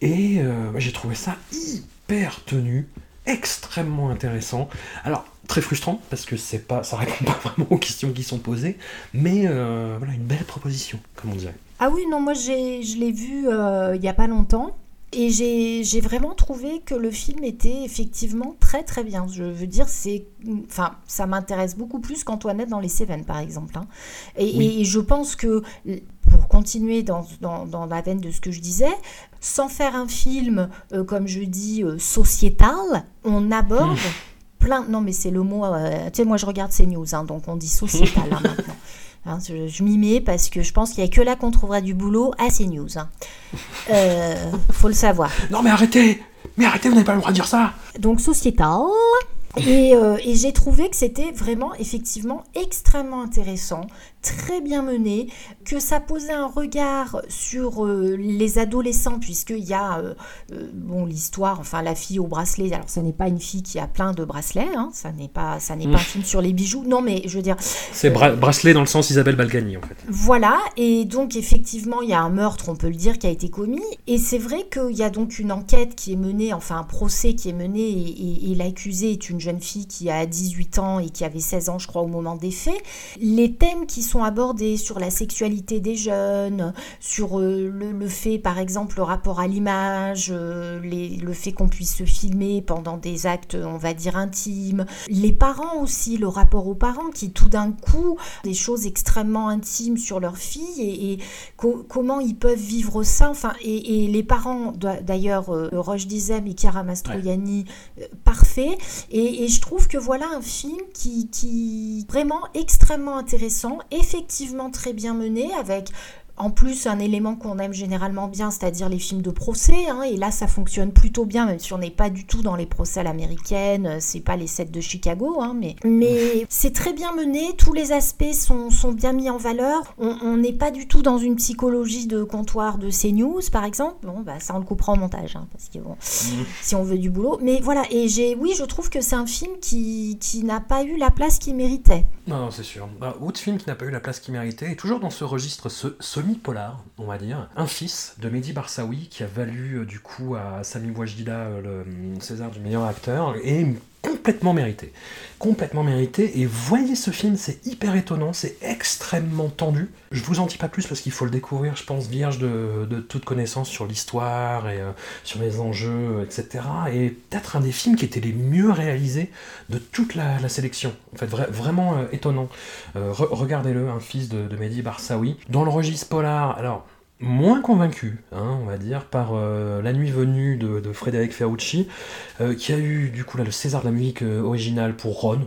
Speaker 1: et euh, j'ai trouvé ça hyper tenu, extrêmement intéressant. Alors, très frustrant, parce que c'est pas, ça répond pas vraiment aux questions qui sont posées, mais euh, voilà, une belle proposition, comme on dirait.
Speaker 2: Ah oui, non, moi je l'ai vu il y a pas longtemps. Et j'ai vraiment trouvé que le film était effectivement très très bien. Je veux dire, c'est, enfin, ça m'intéresse beaucoup plus qu'Antoinette dans les Cévennes, par exemple. hein. Et, et je pense que, pour continuer dans, dans, dans la veine de ce que je disais, sans faire un film, euh, comme je dis, euh, sociétal, on aborde plein. Non, mais c'est le mot. euh, tu sais, moi, je regarde ces news, hein, donc on dit sociétal hein, maintenant. Hein, je je m'y mets parce que je pense qu'il n'y a que là qu'on trouvera du boulot à ces news. Hein. Euh, faut le savoir.
Speaker 1: Non mais arrêtez Mais arrêtez, vous n'avez pas le droit de dire ça
Speaker 2: Donc sociétal. Et, euh, et j'ai trouvé que c'était vraiment effectivement extrêmement intéressant, très bien mené, que ça posait un regard sur euh, les adolescents, puisqu'il y a euh, euh, bon, l'histoire, enfin la fille au bracelet, alors ce n'est pas une fille qui a plein de bracelets, hein, ça n'est pas, ça n'est pas un film sur les bijoux, non mais je veux dire,
Speaker 1: C'est bra- bracelet dans le sens Isabelle Balgani en fait.
Speaker 2: voilà, et donc effectivement, il y a un meurtre, on peut le dire, qui a été commis. Et c'est vrai qu'il y a donc une enquête qui est menée, enfin un procès qui est mené, et, et- et l'accusée est une jeune fille qui a 18 ans et qui avait 16 ans, je crois, au moment des faits. Les thèmes qui sont abordés sur la sexualité des jeunes, sur euh, le, le fait, par exemple, le rapport à l'image, euh, le fait qu'on puisse se filmer pendant des actes, on va dire, intimes. Les parents aussi, le rapport aux parents qui tout d'un coup des choses extrêmement intimes sur leur fille et, et co- comment ils peuvent vivre ça. Enfin, et, et les parents, d'a- d'ailleurs, euh, Roche Dizem et Chiara Mastroianni, parfait. Et, et je trouve que voilà un film qui, qui vraiment extrêmement intéressant, effectivement très bien mené avec en plus, un élément qu'on aime généralement bien, c'est-à-dire les films de procès, hein, et là ça fonctionne plutôt bien, même si on n'est pas du tout dans les procès à l'américaine, euh, c'est pas les sets de Chicago, hein, mais, mais c'est très bien mené, tous les aspects sont, sont bien mis en valeur, on n'est pas du tout dans une psychologie de comptoir de CNews par exemple, bon bah ça on le coupera en montage, hein, parce que bon, si on veut du boulot, mais voilà, et j'ai, oui je trouve que c'est un film qui, qui n'a pas eu la place qu'il méritait.
Speaker 1: Non, non, c'est sûr. Bah, autre film qui n'a pas eu la place qu'il méritait, et toujours dans ce registre ce semi-polar, on va dire, Un fils de Mehdi Barsaoui, qui a valu euh, du coup à Sami Ouajida euh, le euh, César du meilleur acteur, et complètement mérité. Complètement mérité, et voyez ce film, c'est hyper étonnant, c'est extrêmement tendu. Je vous en dis pas plus parce qu'il faut le découvrir, je pense, vierge de, de toute connaissance sur l'histoire et euh, sur les enjeux, etc. Et peut-être un des films qui était les mieux réalisés de toute la, sélection. En fait, vra- vraiment euh, étonnant. Euh, re- Regardez-le, un fils de, de Mehdi Barsaoui. Dans le registre polar, alors moins convaincu, hein, on va dire, par euh, La Nuit Venue de, Frédéric Ferrucci, euh, qui a eu du coup là, le César de la musique euh, originale pour Ron.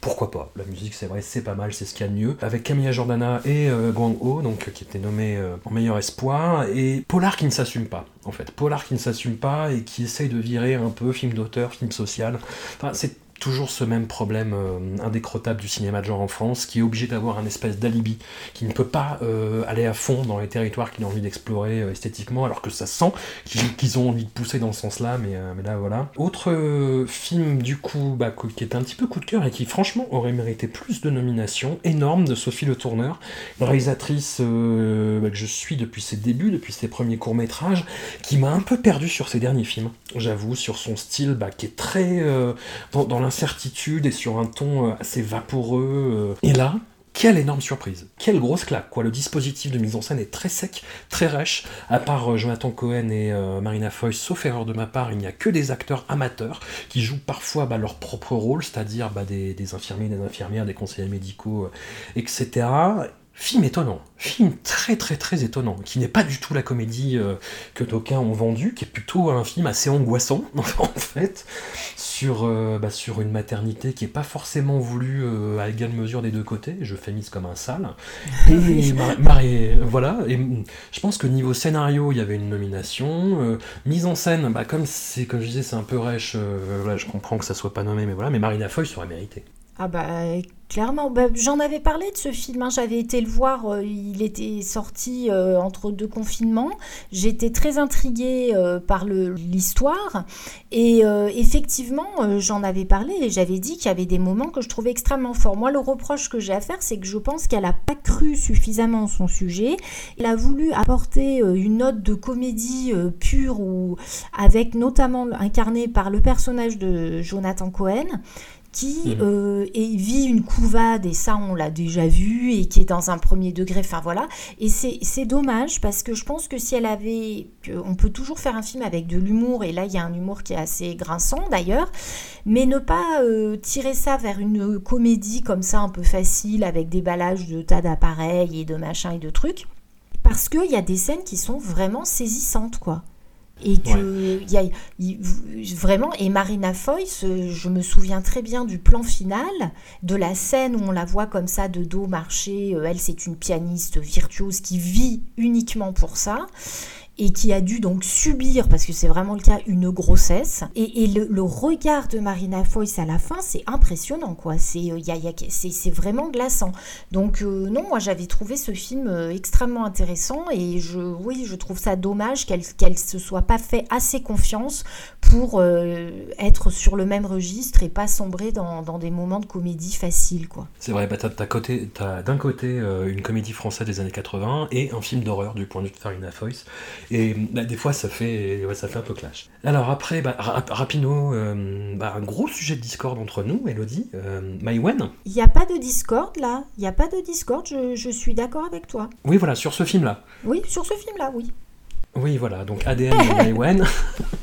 Speaker 1: Pourquoi pas? La musique, c'est vrai, c'est pas mal, c'est ce qu'il y a de mieux. Avec Camilla Jordana et Guang Ho, donc, qui était nommé en meilleur espoir. Et Polar qui ne s'assume pas, en fait. Polar qui ne s'assume pas et qui essaye de virer un peu film d'auteur, film social. Enfin, c'est toujours ce même problème euh, indécrottable du cinéma de genre en France, qui est obligé d'avoir un espèce d'alibi, qui ne peut pas euh, aller à fond dans les territoires qu'il a envie d'explorer euh, esthétiquement, alors que ça sent qu'ils ont envie de pousser dans ce sens-là, mais, là voilà. Autre film du coup, bah, qui est un petit peu coup de cœur et qui franchement aurait mérité plus de nominations, énorme de Sophie Le Tourneur, réalisatrice bah, que je suis depuis ses débuts, depuis ses premiers courts-métrages, qui m'a un peu perdu sur ses derniers films, j'avoue, sur son style bah, qui est très dans l'incertitude et sur un ton euh, assez vaporeux. euh. Et là, quelle énorme surprise, quelle grosse claque quoi. Le dispositif de mise en scène est très sec, très rêche. À part euh, Jonathan Cohen et Marina Foy, sauf erreur de ma part, il n'y a que des acteurs amateurs qui jouent parfois bah, leur propre rôle, c'est-à-dire bah, des, infirmiers, des infirmières, des conseillers médicaux, etc. Film étonnant, film très très très étonnant, qui n'est pas du tout la comédie euh, que d'aucuns ont vendue, qui est plutôt un film assez angoissant en fait, sur, euh, bah, sur une maternité qui est pas forcément voulue euh, à égale mesure des deux côtés, je fais mise comme un sale. Et Mar- voilà, et mm, je pense que niveau scénario, il y avait une nomination, mise en scène, bah, comme c'est comme je disais, c'est un peu rêche, voilà, je comprends que ça soit pas nommé, mais voilà, mais Marina Foy serait mérité.
Speaker 2: Ah bah clairement, Bah, j'en avais parlé de ce film, hein. j'avais été le voir, euh, il était sorti euh, entre deux confinements, j'étais très intriguée euh, par l'histoire. Et effectivement j'en avais parlé et j'avais dit qu'il y avait des moments que je trouvais extrêmement forts. Moi le reproche que j'ai à faire c'est que je pense qu'elle n'a pas cru suffisamment son sujet, elle a voulu apporter une note de comédie pure ou avec notamment incarné par le personnage de Jonathan Cohen qui euh, et vit une couvade, et ça on l'a déjà vu, et qui est dans un premier degré, enfin voilà. Et c'est dommage parce que je pense que si elle avait. On peut toujours faire un film avec de l'humour, et là il y a un humour qui est assez grinçant d'ailleurs, mais ne pas euh, tirer ça vers une comédie comme ça un peu facile, avec des ballages de tas d'appareils et de machins et de trucs, parce qu'il y a des scènes qui sont vraiment saisissantes, quoi. Et que y a, vraiment, et Marina Foïs, je me souviens très bien du plan final, de la scène où on la voit comme ça de dos marcher. Euh, elle, c'est une pianiste virtuose qui vit uniquement pour ça et qui a dû donc subir, parce que c'est vraiment le cas, une grossesse. Et, le, regard de Marina Foïs à la fin, c'est impressionnant, quoi. C'est euh, c'est vraiment glaçant. Donc euh, non, moi j'avais trouvé ce film euh, extrêmement intéressant et je, oui, je trouve ça dommage qu'elle qu'elle se soit pas fait assez confiance pour être sur le même registre et pas sombrer dans, dans des moments de comédie facile, quoi.
Speaker 1: C'est vrai, bah, t'as as, d'un côté une comédie française des années 80 et un film d'horreur du point de vue de Marina Foïs. Et bah, des fois, ça fait, ça fait un peu clash. Alors après, bah, Rapino, euh, bah, un gros sujet de discorde entre nous, Elodie. Euh, Maïwen
Speaker 2: Il n'y a pas de discorde là. Il n'y a pas de discorde, je, suis d'accord avec toi.
Speaker 1: Oui, voilà, sur ce film-là.
Speaker 2: Oui, sur ce film-là, oui.
Speaker 1: Oui, voilà, donc ADN de Maïwen.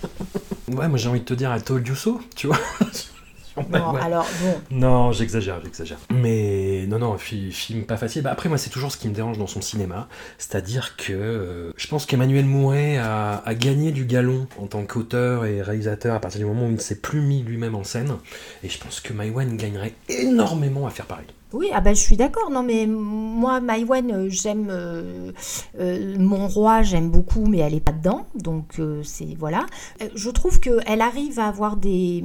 Speaker 1: ouais, moi j'ai envie de te dire, I told you so, tu vois.
Speaker 2: Non, alors
Speaker 1: Non, j'exagère, j'exagère. Mais non, non, film pas facile. Bah, après, moi, c'est toujours ce qui me dérange dans son cinéma. C'est-à-dire que euh, je pense qu'Emmanuel Mouret a, gagné du galon en tant qu'auteur et réalisateur à partir du moment où il ne s'est plus mis lui-même en scène. Et je pense que Maïwan gagnerait énormément à faire pareil.
Speaker 2: Oui, ah ben, je suis d'accord. Non, mais moi, Maïwen, euh, j'aime euh, Mon Roi, j'aime beaucoup, mais elle est pas dedans. Donc, c'est voilà. je trouve qu'elle arrive à avoir des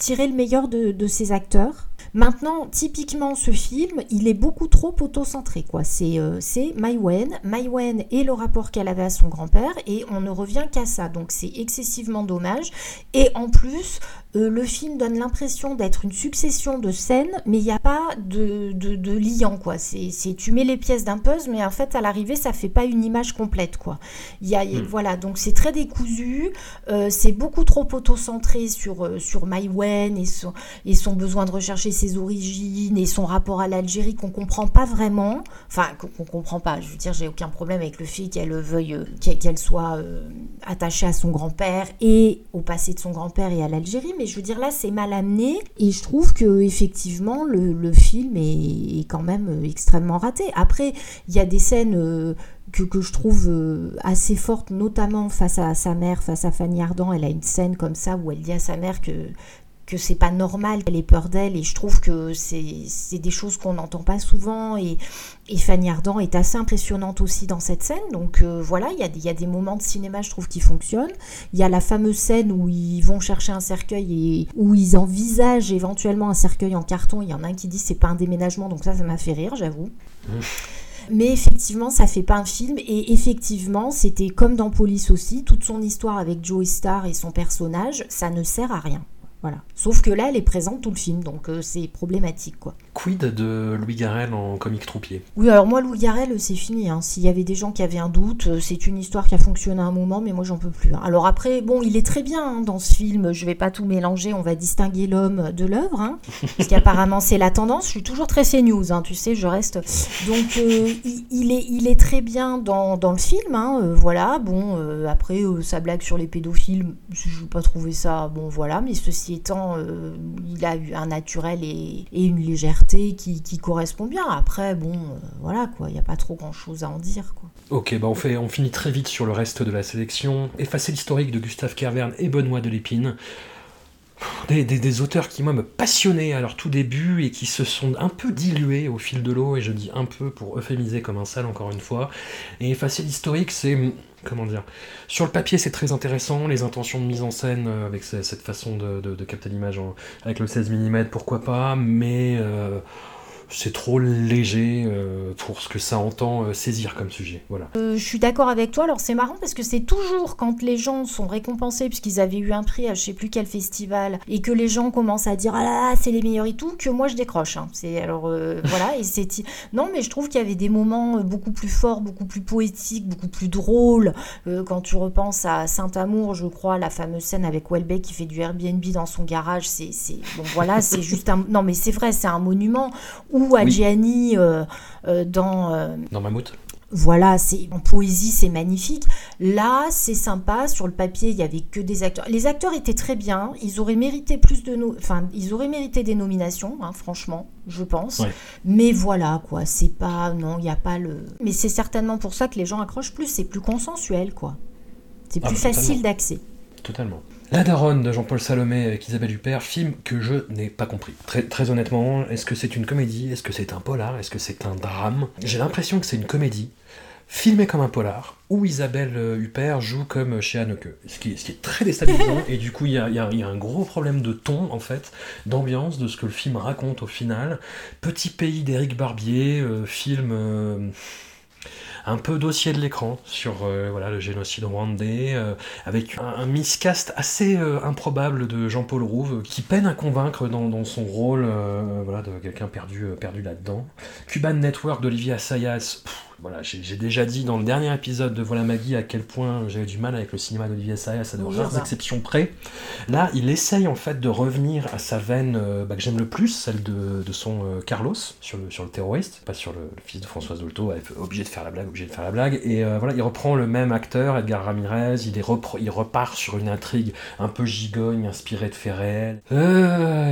Speaker 2: tirer le meilleur de, de ses acteurs. Maintenant, typiquement, ce film, il est beaucoup trop auto-centré. Quoi. C'est, euh, c'est Maïwen, Maïwen et le rapport qu'elle avait à son grand-père, et on ne revient qu'à ça. Donc c'est excessivement dommage. Et en plus, euh, le film donne l'impression d'être une succession de scènes, mais il n'y a pas de, de, liant, quoi. C'est, tu mets les pièces d'un puzzle, mais en fait, à l'arrivée, ça fait pas une image complète, quoi. Y a, hmm. Voilà, donc c'est très décousu, euh, c'est beaucoup trop auto-centré sur, euh, sur Maïwen et son, et son besoin de rechercher ses origines et son rapport à l'Algérie qu'on comprend pas vraiment. Enfin, qu'on comprend pas. Je veux dire, j'ai aucun problème avec le fait qu'elle veuille, qu'elle soit attachée à son grand-père et au passé de son grand-père et à l'Algérie, mais je veux dire là c'est mal amené et je trouve que effectivement le, film est, quand même euh, extrêmement raté. Après il y a des scènes euh, que, je trouve euh, assez fortes, notamment face à sa mère, face à Fanny Ardant. Elle a une scène comme ça où elle dit à sa mère que que c'est pas normal qu'elle ait peur d'elle et je trouve que c'est des choses qu'on n'entend pas souvent et, et, Fanny Ardant est assez impressionnante aussi dans cette scène donc euh, voilà il y, a, y, a, des moments de cinéma je trouve qui fonctionnent il y a la fameuse scène où ils vont chercher un cercueil et où ils envisagent éventuellement un cercueil en carton il y en a un qui dit c'est pas un déménagement donc ça ça m'a fait rire j'avoue mmh. Mais effectivement, ça fait pas un film. Et effectivement, c'était comme dans Police aussi, toute son histoire avec Joey Star et son personnage, ça ne sert à rien. Voilà. Sauf que là, elle est présente tout le film, donc euh, c'est problématique, quoi.
Speaker 1: Quid de Louis Garrel en comique troupier?
Speaker 2: Oui, alors moi, Louis Garrel, c'est fini. Hein. S'il y avait des gens qui avaient un doute, euh, c'est une histoire qui a fonctionné à un moment, mais moi, j'en peux plus. Hein. Alors après, bon, il est très bien hein, dans ce film. Je vais pas tout mélanger. On va distinguer l'homme de l'œuvre, parce qu'apparemment, c'est la tendance. Je suis toujours très CNews, tu sais, je reste. Donc, euh, il, est, il est très bien dans, dans le film. voilà. Bon, après, sa blague sur les pédophiles, je n'ai pas trouvé ça. Bon, voilà. Mais ceci étant, euh, il a eu un naturel et, une légèreté qui, correspond bien. Après, bon, euh, voilà, quoi, il n'y a pas trop grand-chose à en dire.
Speaker 1: Ok, bah on, fait, on finit très vite sur le reste de la sélection. Effacer l'historique de Gustave Kervern et Benoît de Des, auteurs qui, moi, me passionnaient à leur tout début et qui se sont un peu dilués au fil de l'eau, et je dis un peu pour euphémiser comme un sale, encore une fois. Et effacer l'historique, c'est comment dire Sur le papier, c'est très intéressant, les intentions de mise en scène euh, avec cette façon de, capter l'image avec le 16 mm, pourquoi pas, mais euh, c'est trop léger euh, pour ce que ça entend euh, saisir comme sujet. Voilà.
Speaker 2: Euh, je suis d'accord avec toi. Alors c'est marrant parce que c'est toujours quand les gens sont récompensés puisqu'ils avaient eu un prix à je sais plus quel festival et que les gens commencent à dire ah là c'est les meilleurs et tout que moi je décroche. hein. C'est alors voilà et c'est non mais je trouve qu'il y avait des moments beaucoup plus forts, beaucoup plus poétiques, beaucoup plus drôles. Quand tu repenses à Saint-Amour, je crois, la fameuse scène avec Welbeck qui fait du Airbnb dans son garage, c'est- bon voilà c'est juste un non mais c'est vrai c'est un monument ou Adjiani euh, euh, dans euh,
Speaker 1: Dans Mammouth
Speaker 2: voilà, c'est en poésie, c'est magnifique. Là, c'est sympa. Sur le papier, il y avait que des acteurs. Les acteurs étaient très bien. Ils auraient mérité plus de, no- enfin, ils auraient mérité des nominations, hein, franchement, je pense.
Speaker 1: Ouais.
Speaker 2: Mais voilà, quoi. C'est pas, non, il n'y a pas le. Mais c'est certainement pour ça que les gens accrochent plus. C'est plus consensuel, quoi. C'est
Speaker 1: Ah,
Speaker 2: plus
Speaker 1: bah,
Speaker 2: facile d'accès.
Speaker 1: Totalement. La Daronne de Jean-Paul Salomé avec Isabelle Huppert, film que je n'ai pas compris. Très, très honnêtement, est-ce que c'est une comédie? Est-ce que c'est un polar? Est-ce que c'est un drame? J'ai l'impression que c'est une comédie, filmée comme un polar, où Isabelle Huppert joue comme chez Haneke. Ce qui, est- ce qui est très déstabilisant, et du coup, il y a, il y a- il y a un gros problème de ton, en fait, d'ambiance, de ce que le film raconte au final. Petit pays d'Éric Barbier, euh, film... euh, un peu dossier de l'écran sur euh, voilà, le génocide rwandais, euh, avec un, miscast assez euh, improbable de Jean-Paul Rouve, qui peine à convaincre dans, son rôle voilà, de quelqu'un perdu, perdu là-dedans. Cuban Network d'Olivier Assayas, voilà, j'ai déjà dit dans le dernier épisode de Voilà Maggie à quel point j'avais du mal avec le cinéma d'Olivier Assayas, à de rares
Speaker 2: bah.
Speaker 1: exceptions près. Là, il essaye en fait de revenir à sa veine euh, bah, que j'aime le plus, celle de, de son euh, Carlos sur le, sur le terroriste, pas sur le, le fils de Françoise Dolto, obligé de faire la blague, obligé de faire la blague. Et euh, voilà, il reprend le même acteur, Edgar Ramirez, il, est repre- il repart sur une intrigue un peu gigogne, inspirée de faits réels.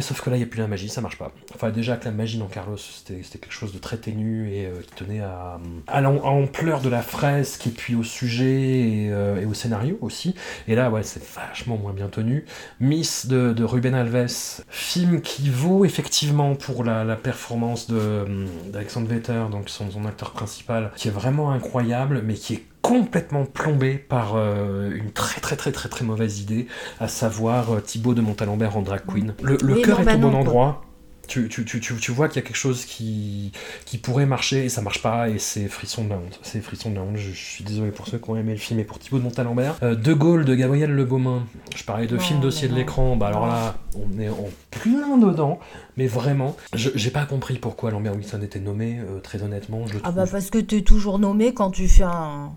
Speaker 1: Sauf que là, il n'y a plus la magie, ça marche pas. Enfin, déjà que la magie dans Carlos, c'était quelque chose de très ténu et qui tenait à, à l'ampleur de la fresque et puis au sujet et, euh, et au scénario aussi. Et là, ouais, c'est vachement moins bien tenu. Miss de, de Ruben Alves, film qui vaut effectivement pour la, la performance de, hum, d'Alexandre Vetter, donc son, son acteur principal, qui est vraiment incroyable, mais qui est complètement plombé par euh, une très très très très très mauvaise idée, à savoir euh, Thibaut de Montalembert en drag queen. Le, le
Speaker 2: Oui,
Speaker 1: cœur est au bon endroit. Tu, tu, tu, tu, tu vois qu'il y a quelque chose qui, qui pourrait marcher et ça marche pas et c'est frisson de la honte. C'est frisson de la honte. Je, je suis désolé pour ceux qui ont aimé le film et pour Thibaut de Montalembert. Euh, de Gaulle de Gabriel Le Beaumain. Je parlais de
Speaker 2: Non,
Speaker 1: film dossier de l'écran. Bah alors là, on est en plein dedans. Mais vraiment, je- j'ai pas compris pourquoi Lambert Wilson était nommé. euh, très honnêtement, je le
Speaker 2: Ah bah parce que t'es toujours nommé quand tu fais un.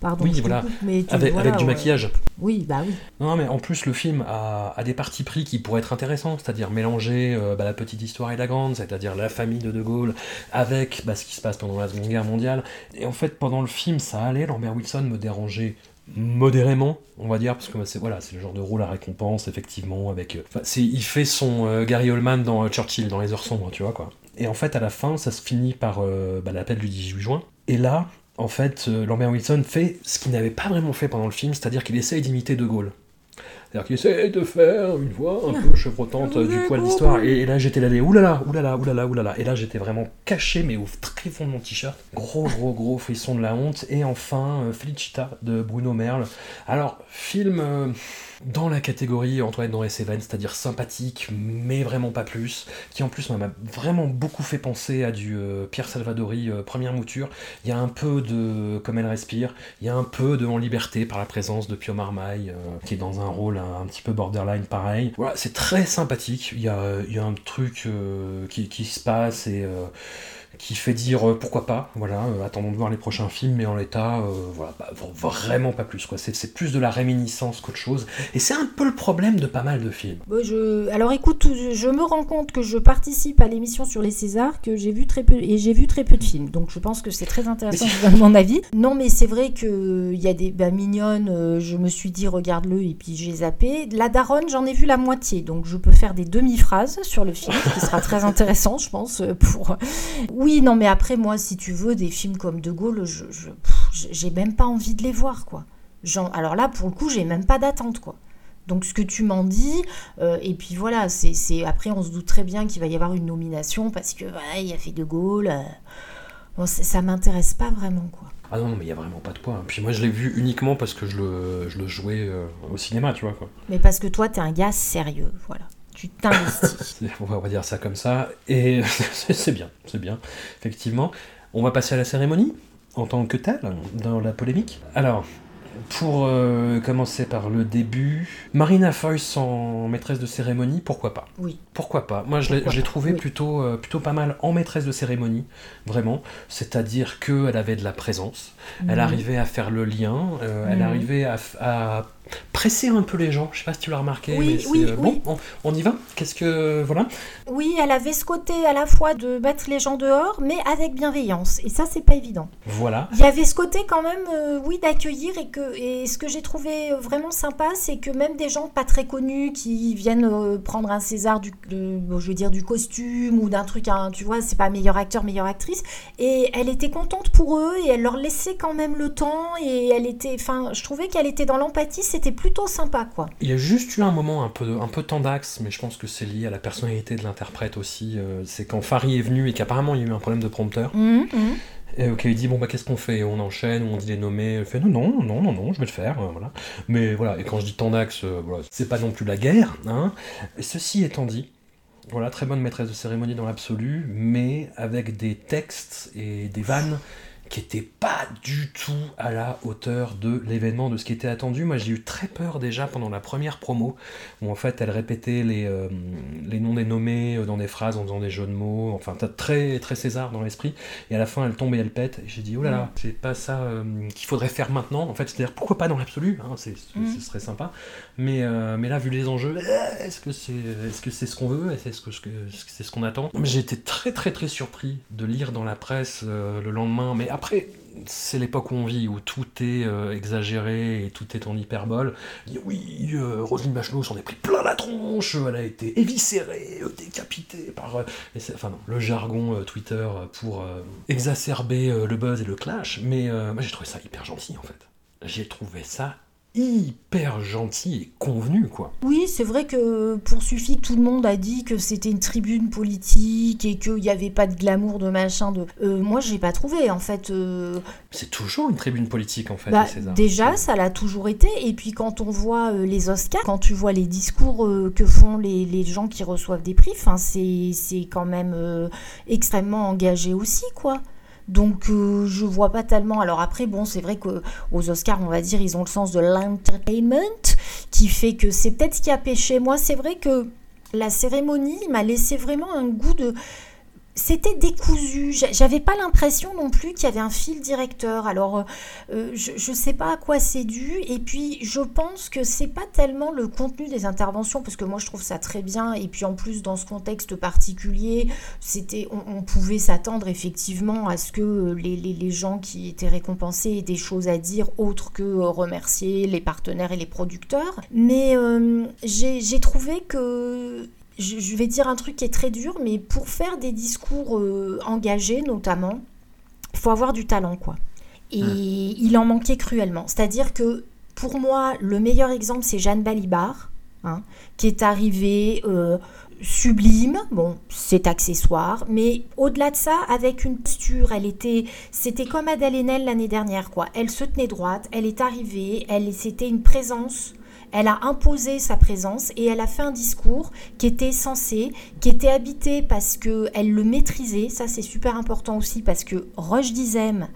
Speaker 2: Pardon.
Speaker 1: Oui, voilà.
Speaker 2: coupe, mais tu-
Speaker 1: avec,
Speaker 2: voilà,
Speaker 1: avec du maquillage.
Speaker 2: Oui, bah oui.
Speaker 1: Non, mais en plus, le film a, a des parties pris qui pourraient être intéressants, c'est-à-dire mélanger euh, bah, la petite histoire et la grande, c'est-à-dire la famille de De Gaulle, avec bah, ce qui se passe pendant la Seconde Guerre mondiale. Et en fait, pendant le film, ça allait, Lambert Wilson me dérangeait modérément, on va dire, parce que bah, c'est voilà, c'est le genre de rôle à récompense, effectivement, avec... euh, c'est- il fait son euh, Gary Oldman dans euh, Churchill, dans Les Heures Sombres, tu vois, quoi. Et en fait, à la fin, ça se finit par euh, bah, l'appel du 18 juin. Et là, en fait, euh, Lambert Wilson fait ce qu'il n'avait pas vraiment fait pendant le film, c'est-à-dire qu'il essaye d'imiter De Gaulle. C'est-à-dire qu'il essaye de faire une voix un peu chevrotante euh, du poil d'histoire. Et, et là, j'étais là, oulala, oulala, oulala, oulala. Et là, j'étais vraiment caché, mais au très fond de mon t-shirt. Gros, gros, gros frisson de la honte. Et enfin, euh, Felicita de Bruno Merle. Alors, film dans la catégorie Antoine dans Seven, c'est-à-dire sympathique, mais vraiment pas plus. Qui en plus m'a vraiment beaucoup fait penser à du euh, Pierre Salvadori, euh, première mouture. Il y a un peu de Comme elle respire. Il y a un peu de En liberté par la présence de Pio Marmaille, euh, qui est dans un rôle un, un petit peu borderline pareil. Voilà, c'est très sympathique. Il y a, y a un truc qui, qui se passe et qui fait dire euh, pourquoi pas. Voilà, euh, attendons de voir les prochains films, mais en l'état, euh, voilà, bah, vraiment pas plus. quoi. C'est plus de la réminiscence qu'autre chose. Et c'est un peu le problème de pas mal de films.
Speaker 2: Bon, je... Alors écoute, je me rends compte que je participe à l'émission sur les Césars, que j'ai vu très peu et j'ai vu très peu de films, donc je pense que c'est très intéressant de mon avis. Non, mais c'est vrai que il y a des bah, mignonnes. je me suis dit regarde-le et puis j'ai zappé. La Daronne, j'en ai vu la moitié, donc je peux faire des demi-phrases sur le film, ce qui sera très intéressant, je pense. Pour oui, non, mais après moi, si tu veux des films comme De Gaulle, je, je- pff, j'ai même pas envie de les voir, quoi. Genre, alors là, pour le coup, j'ai même pas d'attente, quoi. Donc ce que tu m'en dis, euh, et puis voilà, c'est c'est- après on se doute très bien qu'il va y avoir une nomination parce que il a fait De Gaulle. euh, bon, ça m'intéresse pas vraiment quoi.
Speaker 1: Ah non, mais il y a vraiment pas de quoi. Puis moi, je l'ai vu uniquement parce que je le, je le jouais euh, au cinéma, tu vois quoi.
Speaker 2: Mais parce que toi, t'es un gars sérieux, voilà. Tu t'investis.
Speaker 1: On va dire ça comme ça. Et c'est bien, c'est bien, effectivement. On va passer à la cérémonie en tant que telle, dans la polémique. Alors, pour euh, commencer par le début, Marina Foïs en maîtresse de cérémonie, pourquoi pas?
Speaker 2: Oui.
Speaker 1: Pourquoi pas? Moi, je l'ai trouvé plutôt, euh, plutôt pas mal en maîtresse de cérémonie, vraiment. C'est-à-dire qu'elle avait de la présence, elle
Speaker 2: Mhm.
Speaker 1: arrivait à faire le lien, euh, elle
Speaker 2: Mhm.
Speaker 1: arrivait à presser un peu les gens. Je sais pas si tu l'as remarqué,
Speaker 2: Oui,
Speaker 1: mais
Speaker 2: oui,
Speaker 1: euh, bon. On, on y va Qu'est-ce que voilà
Speaker 2: Oui, elle avait ce côté à la fois de mettre les gens dehors, mais avec bienveillance. Et ça, c'est pas évident.
Speaker 1: Voilà.
Speaker 2: Il y avait ce côté quand même, euh, oui, d'accueillir et que et ce que j'ai trouvé vraiment sympa, c'est que même des gens pas très connus qui viennent euh, prendre un César du, de- je veux dire du costume ou d'un truc, hein, tu vois, c'est pas meilleur acteur, meilleure actrice, et elle était contente pour eux et elle leur laissait quand même le temps et elle était, enfin, je trouvais qu'elle était dans l'empathie, c'était plutôt sympa, quoi.
Speaker 1: Il y a juste eu un moment un peu, un peu tendax, mais je pense que c'est lié à la personnalité de l'interprète aussi. euh, c'est quand Farid est venu et qu'apparemment il y a eu un problème de prompteur.
Speaker 2: Mhm, mhm.
Speaker 1: Et ok, il dit bon bah qu'est-ce qu'on fait? On enchaîne ou on dit les nommés Elle fait non non non non non je vais le faire euh, voilà. Mais voilà et quand je dis tendax, euh, voilà, c'est pas non plus la guerre. Hein. Ceci étant dit, voilà très bonne maîtresse de cérémonie dans l'absolu, mais avec des textes et des vannes qui étaient pas du tout à la hauteur de l'événement, de ce qui était attendu. Moi, j'ai eu très peur déjà pendant la première promo, où en fait, elle répétait les, euh, les noms des nommés euh, dans des phrases en faisant des jeux de mots, enfin, très, très César dans l'esprit, et à la fin, elle tombe et elle pète, et j'ai dit, oh là là, c'est pas ça euh, qu'il faudrait faire maintenant, en fait, c'est-à-dire, pourquoi pas dans l'absolu, hein, c'est,
Speaker 2: Mhm.
Speaker 1: ce serait sympa, mais, euh, mais là, vu les enjeux, est-ce que c'est est -ce, c'est ce qu'on veut, est-ce que est-ce que c'est ce qu'on attend? J'ai été très très très surpris de lire dans la presse le lendemain, mais après, c'est l'époque où on vit, où tout est euh, exagéré et tout est en hyperbole. Oui, euh, Roselyne Bachelot s'en est pris plein la tronche, elle a été éviscérée, euh, décapitée par... euh, enfin non, le jargon Twitter pour exacerber le buzz et le clash, mais moi j'ai trouvé ça hyper gentil en fait. J'ai trouvé ça hyper gentil et convenu quoi.
Speaker 2: Oui, c'est vrai que pour Suffi, tout le monde a dit que c'était une tribune politique et qu'il n'y avait pas de glamour de machin. De... Euh, moi, j'ai pas trouvé. En fait, euh,
Speaker 1: C'est toujours une tribune politique en fait,
Speaker 2: bah, déjà, ça l'a toujours été. Et puis, quand on voit euh, les Oscars, quand tu vois les discours que font les, les gens qui reçoivent des prix, c'est c'est quand même extrêmement engagé aussi, quoi. Donc euh, je vois pas tellement. Alors après bon c'est vrai que aux Oscars on va dire ils ont le sens de l'entertainment qui fait que c'est peut-être ce qui a pêché. Moi c'est vrai que la cérémonie m'a laissé vraiment un goût de c'était décousu. J'a- J'avais pas l'impression non plus qu'il y avait un fil directeur. Alors, euh, euh, je, je sais pas à quoi c'est dû. Et puis, je pense que c'est pas tellement le contenu des interventions, parce que moi, je trouve ça très bien. Et puis, en plus, dans ce contexte particulier, c'était, on, pouvait s'attendre effectivement à ce que les, gens qui étaient récompensés aient des choses à dire autres que euh, remercier les partenaires et les producteurs. Mais j'ai trouvé que je, je vais dire un truc qui est très dur, mais pour faire des discours euh, engagés notamment, il faut avoir du talent, quoi. Et il en manquait cruellement. C'est-à-dire que pour moi, le meilleur exemple, c'est Jeanne Balibar, hein, qui est arrivée euh, sublime. Bon, c'est accessoire, mais au-delà de ça, avec une posture, elle était, c'était comme Adèle Haenel l'année dernière, quoi. Elle se tenait droite, elle est arrivée, elle, c'était une présence. Elle a imposé sa présence et elle a fait un discours qui était sensé, qui était habité parce que elle le maîtrisait. Ça, c'est super important aussi parce que Roche Dizem,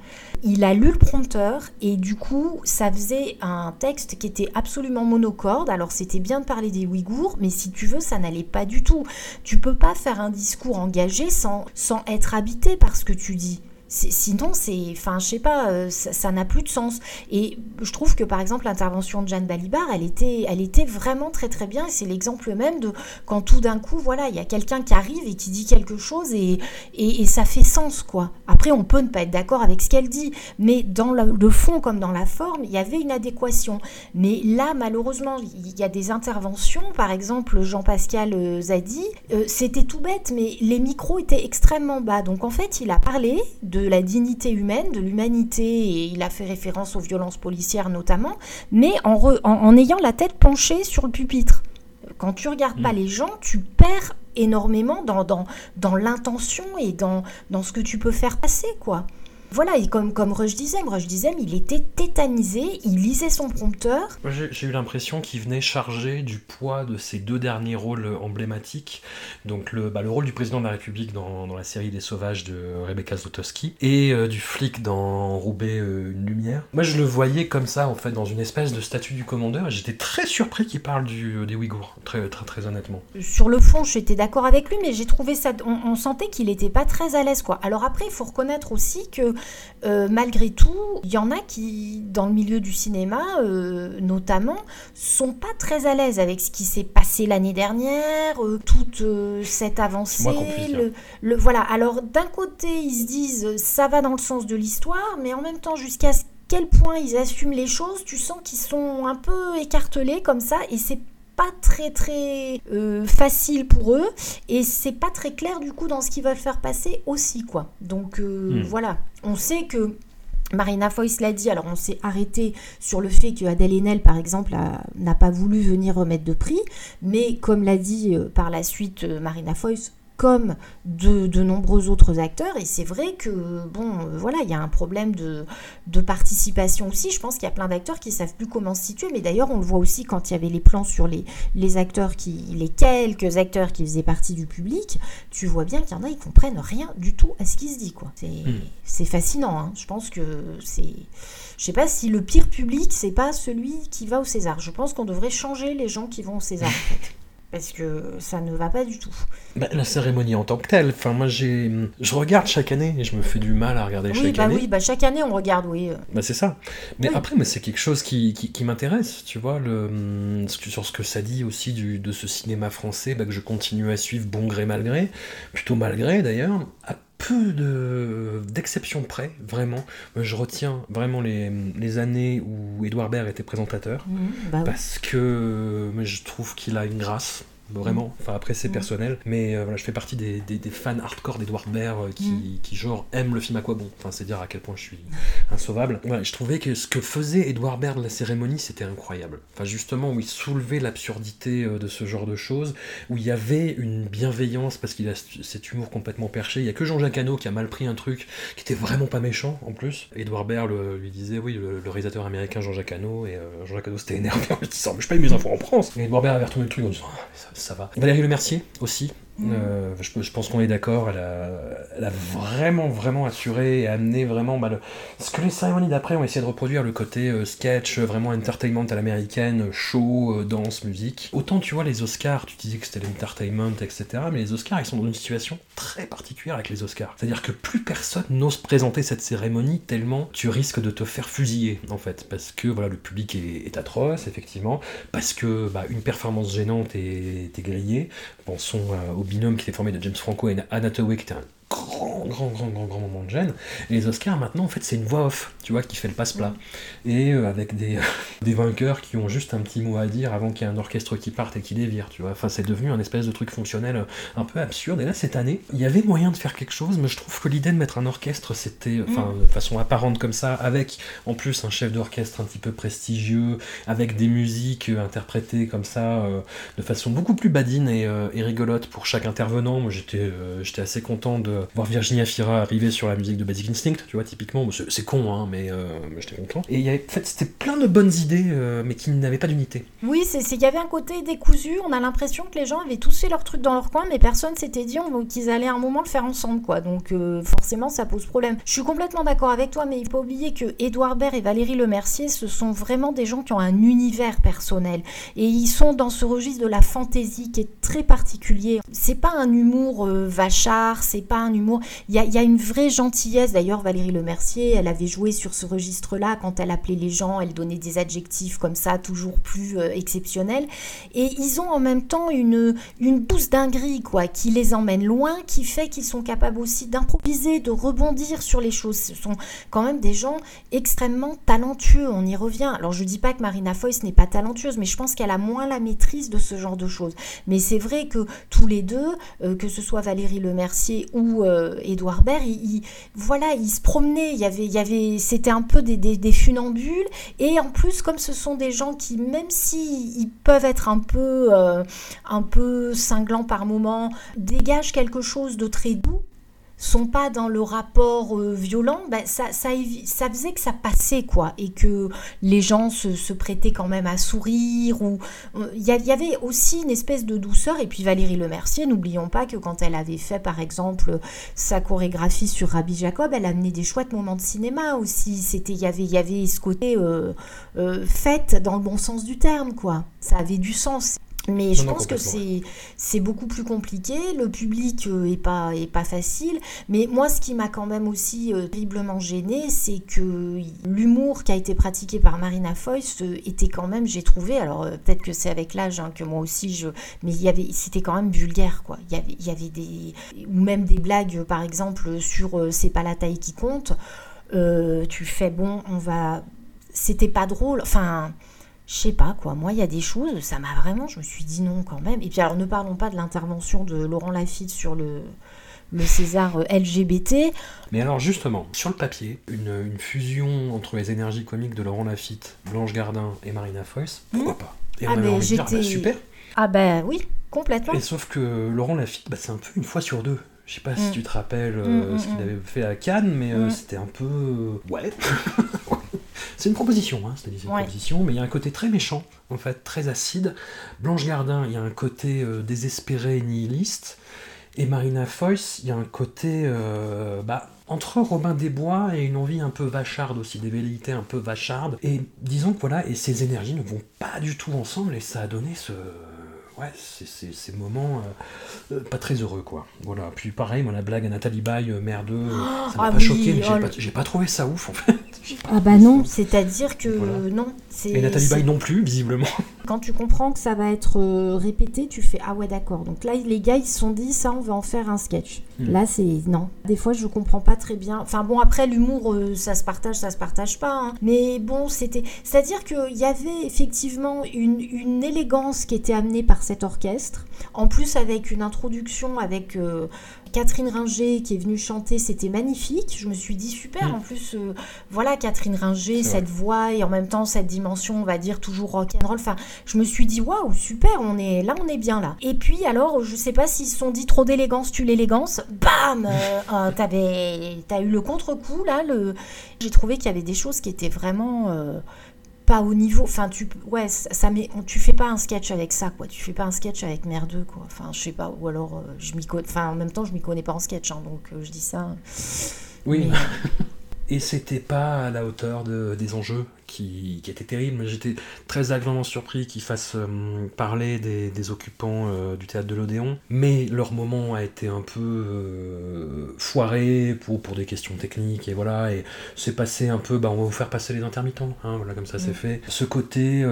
Speaker 2: il a lu le prompteur et du coup, ça faisait un texte qui était absolument monocorde. Alors, c'était bien de parler des Ouïghours, mais si tu veux, ça n'allait pas du tout. Tu peux pas faire un discours engagé sans, sans être habité par ce que tu dis. Sinon, c'est, enfin, je sais pas, euh, ça n'a plus de sens. Et je trouve que par exemple l'intervention de Jeanne Balibar, elle était, elle était vraiment très très bien. C'est l'exemple même de quand tout d'un coup, voilà, il y a quelqu'un qui arrive et qui dit quelque chose et, et, ça fait sens quoi. Après, on peut ne pas être d'accord avec ce qu'elle dit, mais dans le, le fond comme dans la forme, il y avait une adéquation. Mais là, malheureusement, il y a des interventions, par exemple Jean-Pascal euh, Zadi, euh, c'était tout bête, mais les micros étaient extrêmement bas. Donc en fait, il a parlé de la dignité humaine, de l'humanité, et il a fait référence aux violences policières notamment, mais en, re- en, en ayant la tête penchée sur le pupitre. Quand tu regardes pas les gens, tu perds énormément dans, dans, dans l'intention et dans, dans ce que tu peux faire passer, quoi. Voilà, et comme, comme Rush Dizem, Rush Dizem, il était tétanisé, il lisait son prompteur.
Speaker 1: J'ai eu l'impression qu'il venait charger du poids de ses deux derniers rôles emblématiques. Donc le, bah, le rôle du président de la République dans, dans la série Les Sauvages de Rebecca Zlotowski et euh, du flic dans Roubaix euh, Une Lumière. Moi je le voyais comme ça en fait dans une espèce de statut du commandeur et j'étais très surpris qu'il parle du, des Ouïghours, très, très, très honnêtement.
Speaker 2: Sur le fond, j'étais d'accord avec lui, mais j'ai trouvé ça. On, sentait qu'il n'était pas très à l'aise quoi. Alors après, il faut reconnaître aussi que euh, malgré tout, il y en a qui, dans le milieu du cinéma notamment, sont pas très à l'aise avec ce qui s'est passé l'année dernière, toute cette avancée.
Speaker 1: Hein.
Speaker 2: le, voilà. Alors d'un côté, ils se disent ça va dans le sens de l'histoire, mais en même temps, jusqu'à quel point ils assument les choses, tu sens qu'ils sont un peu écartelés comme ça, et c'est pas très très euh, facile pour eux. Et c'est pas très clair du coup dans ce qu'ils veulent faire passer aussi quoi. Donc euh,
Speaker 1: Hmm.
Speaker 2: voilà. On sait que Marina Foïs l'a dit, alors on s'est arrêté sur le fait que Adèle Haenel, par exemple, n'a pas voulu venir remettre de prix, mais comme l'a dit euh, par la suite Marina Foïs, comme de, de nombreux autres acteurs, et c'est vrai que, bon, euh, voilà, il y a un problème de, de participation aussi, je pense qu'il y a plein d'acteurs qui savent plus comment se situer, mais d'ailleurs on le voit aussi quand il y avait les plans sur les, les acteurs qui, les quelques acteurs qui faisaient partie du public, tu vois bien qu'il y en a, ils comprennent rien du tout à ce qui se dit, quoi. C'est c'est fascinant, hein. je pense que c'est... Je sais pas si le pire public, c'est pas celui qui va au César. Je pense qu'on devrait changer les gens qui vont au César, en fait. Parce que ça ne va pas du tout.
Speaker 1: Bah, la cérémonie en tant que telle, enfin moi j'ai, je regarde chaque année et je me fais du mal à regarder
Speaker 2: Oui,
Speaker 1: chaque
Speaker 2: bah
Speaker 1: année.
Speaker 2: oui, bah chaque année on regarde, oui.
Speaker 1: Bah c'est ça. Mais
Speaker 2: Oui.
Speaker 1: après, mais c'est quelque chose qui, qui, qui m'intéresse, tu vois, le, hum, sur ce que ça dit aussi du, de ce cinéma français bah, que je continue à suivre bon gré mal gré, plutôt malgré d'ailleurs, peu de d'exceptions près, vraiment. Je retiens vraiment les, les années où Édouard Baird était présentateur,
Speaker 2: Mhm, bah oui.
Speaker 1: parce que je trouve qu'il a une grâce. Vraiment, enfin après c'est
Speaker 2: Mm.
Speaker 1: personnel, mais euh, voilà, je fais partie des, des, des fans hardcore d'Edouard Baird euh, qui,
Speaker 2: Mm.
Speaker 1: qui genre aiment le film à quoi bon. Enfin c'est dire à quel point je suis insauvable. Voilà, je trouvais que ce que faisait Edouard Baird de la cérémonie, c'était incroyable. Enfin, justement, où il soulevait l'absurdité euh, de ce genre de choses, où il y avait une bienveillance, parce qu'il a cet humour complètement perché. Il y a que Jean-Jacques Hano qui a mal pris un truc qui était vraiment pas méchant, en plus. Edouard Baird le- lui disait, oui, le, le réalisateur américain Jean-Jacques Hano, et euh, Jean-Jacques Hano s'était énervé en lui disant, mais je paye mes infos en France. Et Edouard Baird avait retourné le truc en disant, Ah, ça, Valérie Lemercier, aussi. Euh, je, je pense qu'on est d'accord, elle a, elle a vraiment, vraiment assuré et amené vraiment bah, le- ce que les cérémonies d'après ont essayé de reproduire, le côté euh, sketch, euh, vraiment entertainment à l'américaine, show, euh, danse, musique. Autant tu vois les Oscars, tu disais que c'était l'entertainment, etc. Mais les Oscars, ils sont dans une situation très particulière avec les Oscars. C'est-à-dire que plus personne n'ose présenter cette cérémonie tellement tu risques de te faire fusiller, en fait. Parce que voilà, le public est, est atroce, effectivement. Parce que bah, une performance gênante est, est grillée. Pensons euh, au binôme qui était formé de James Franco et Anna Hathaway, grand, grand, grand, grand, grand moment de gêne. Et les Oscars, maintenant, en fait, c'est une voix off, tu vois, qui fait le passe-plat. Et euh, avec des, des vainqueurs qui ont juste un petit mot à dire avant qu'il y ait un orchestre qui parte et qui les vire, tu vois. Enfin, c'est devenu un espèce de truc fonctionnel euh, un peu absurde. Et là, cette année, il y avait moyen de faire quelque chose, mais je trouve que l'idée de mettre un orchestre, c'était, enfin, de façon apparente comme ça, avec en plus un chef d'orchestre un petit peu prestigieux, avec des musiques euh, interprétées comme ça, euh, de façon beaucoup plus badine et, euh, et rigolote pour chaque intervenant. Moi, j'étais euh, j'étais assez content de voir Virginia Fira arriver sur la musique de Basic Instinct, tu vois, typiquement. C'est con, hein, mais, euh, j'étais content. Et y avait, en fait, c'était plein de bonnes idées, euh, mais qui n'avaient pas d'unité.
Speaker 2: Oui, il y avait un côté décousu. On a l'impression que les gens avaient tous fait leur truc dans leur coin, mais personne s'était dit qu'ils allaient à un moment le faire ensemble, quoi. Donc euh, forcément, ça pose problème. Je suis complètement d'accord avec toi, mais il faut oublier que Édouard Baird et Valérie Lemercier, ce sont vraiment des gens qui ont un univers personnel et ils sont dans ce registre de la fantaisie qui est très particulier. C'est pas un humour euh, vachard, c'est pas un humour. Il y a, une vraie gentillesse. D'ailleurs, Valérie Lemercier, elle avait joué sur ce registre-là quand elle appelait les gens, elle donnait des adjectifs comme ça, toujours plus euh, exceptionnels. Et ils ont en même temps une, une douce dinguerie, quoi, qui les emmène loin, qui fait qu'ils sont capables aussi d'improviser, de rebondir sur les choses. Ce sont quand même des gens extrêmement talentueux, on y revient. Alors je dis pas que Marina Foïs n'est pas talentueuse, mais je pense qu'elle a moins la maîtrise de ce genre de choses. Mais c'est vrai que tous les deux, euh, que ce soit Valérie Lemercier ou euh, Édouard Baird, ils- voilà, ils se promenaient, il y avait, il y avait, c'était un peu des, funambules, et en plus, comme ce sont des gens qui, même si ils peuvent être un peu, euh, un peu cinglants par moment, dégagent quelque chose de très doux, sont pas dans le rapport euh, violent, ben, ça, ça, ça, faisait que ça passait, quoi, et que les gens se, se prêtaient quand même à sourire, ou euh, il y, avait aussi une espèce de douceur, et puis Valérie Lemercier, n'oublions pas que quand elle avait fait, par exemple, sa chorégraphie sur Rabbi Jacob, elle amenait des chouettes moments de cinéma aussi, c'était, il y avait, y avait ce côté euh, fête dans le bon sens du terme, quoi, ça avait du sens. Mais je pense que c'est beaucoup plus compliqué, le public euh, est, pas, est pas facile, mais moi ce qui m'a quand même aussi euh, terriblement gêné, c'est que l'humour qui a été pratiqué par Marina Foïs euh, était quand même, j'ai trouvé, alors peut-être que c'est avec l'âge hein, que moi aussi je... Mais il y avait, c'était quand même vulgaire, quoi. Il y avait, il y avait des... Ou même des blagues, par exemple, sur C'est pas la taille qui compte. tu fais, bon, on va... C'était pas drôle, enfin je sais pas quoi, moi il y a des choses, ça m'a vraiment, je me suis dit non quand même. Et puis alors ne parlons pas de l'intervention de Laurent Lafitte sur le, le César euh, LGBT.
Speaker 1: Mais alors justement, sur le papier, une, fusion entre les énergies comiques de Laurent Lafitte, Blanche Gardin et Marina Foïs, pourquoi hmm. pas Et
Speaker 2: ah ben j'étais... super Ah ben oui, complètement.
Speaker 1: Et sauf que Laurent Lafitte, bah, c'est un peu une fois sur deux. Je sais pas si hmm. tu te rappelles euh, hmm, ce qu'il avait fait à Cannes, mais euh, c'était un peu... ouais C'est une proposition, hein, c'est une proposition, mais il y a un côté très méchant, en fait, très acide. Blanche Gardin, il y a un côté euh, désespéré et nihiliste. Et Marina Foïs, il y a un côté euh, bah, entre Robin des Bois et une envie un peu vacharde aussi, des velléités un peu vachardes. Et disons que voilà, et ces énergies ne vont pas du tout ensemble, et ça a donné ce, ouais, c'est ces moments euh, pas très heureux, quoi. Voilà. Puis pareil, moi, la blague à Nathalie Baye, merdeux, ça m'a ah pas choqué, mais oh j'ai pas, pas, trouvé ça ouf, en fait.
Speaker 2: Ah bah non, c'est-à-dire que non.
Speaker 1: Et Nathalie Baye non plus, visiblement.
Speaker 2: Quand tu comprends que ça va être euh, répété, tu fais ah ouais d'accord. Donc là les gars ils se sont dit ça on va en faire un sketch. Hmm. Là c'est non. Des fois je comprends pas très bien. Enfin bon après l'humour euh, ça se partage, ça se partage pas. Hein. Mais bon c'était, c'est-à-dire qu'il y avait effectivement une, une, élégance qui était amenée par cet orchestre. En plus avec une introduction avec euh, Catherine Ringer qui est venue chanter, c'était magnifique. Je me suis dit super. Mm. En plus, euh, voilà Catherine Ringer, cette voix et en même temps cette dimension, on va dire toujours rock and roll. Enfin, je me suis dit waouh super, on est là, on est bien là. Et puis alors, je sais pas s'ils se sont dit trop d'élégance, tu l'élégance, bam, euh, euh, t'avais, t'as eu le contre-coup là. Le... J'ai trouvé qu'il y avait des choses qui étaient vraiment pas au niveau. Enfin, tu, ouais, ça, met, tu fais pas un sketch avec ça, quoi. Tu fais pas un sketch avec merdeux, quoi. Enfin, je sais pas. Ou alors, euh, je m'y connais. Enfin, en même temps, je m'y connais pas en sketch, hein, donc euh, je dis ça.
Speaker 1: Oui. Et c'était pas à la hauteur de, des enjeux qui, qui était terrible. J'étais très agréablement surpris qu'ils fassent euh, parler des, occupants euh, du théâtre de l'Odéon, mais leur moment a été un peu euh, foiré pour, pour des questions techniques, et voilà, et c'est passé un peu, bah, on va vous faire passer les intermittents, hein, voilà, comme ça c'est mm. fait. Ce côté,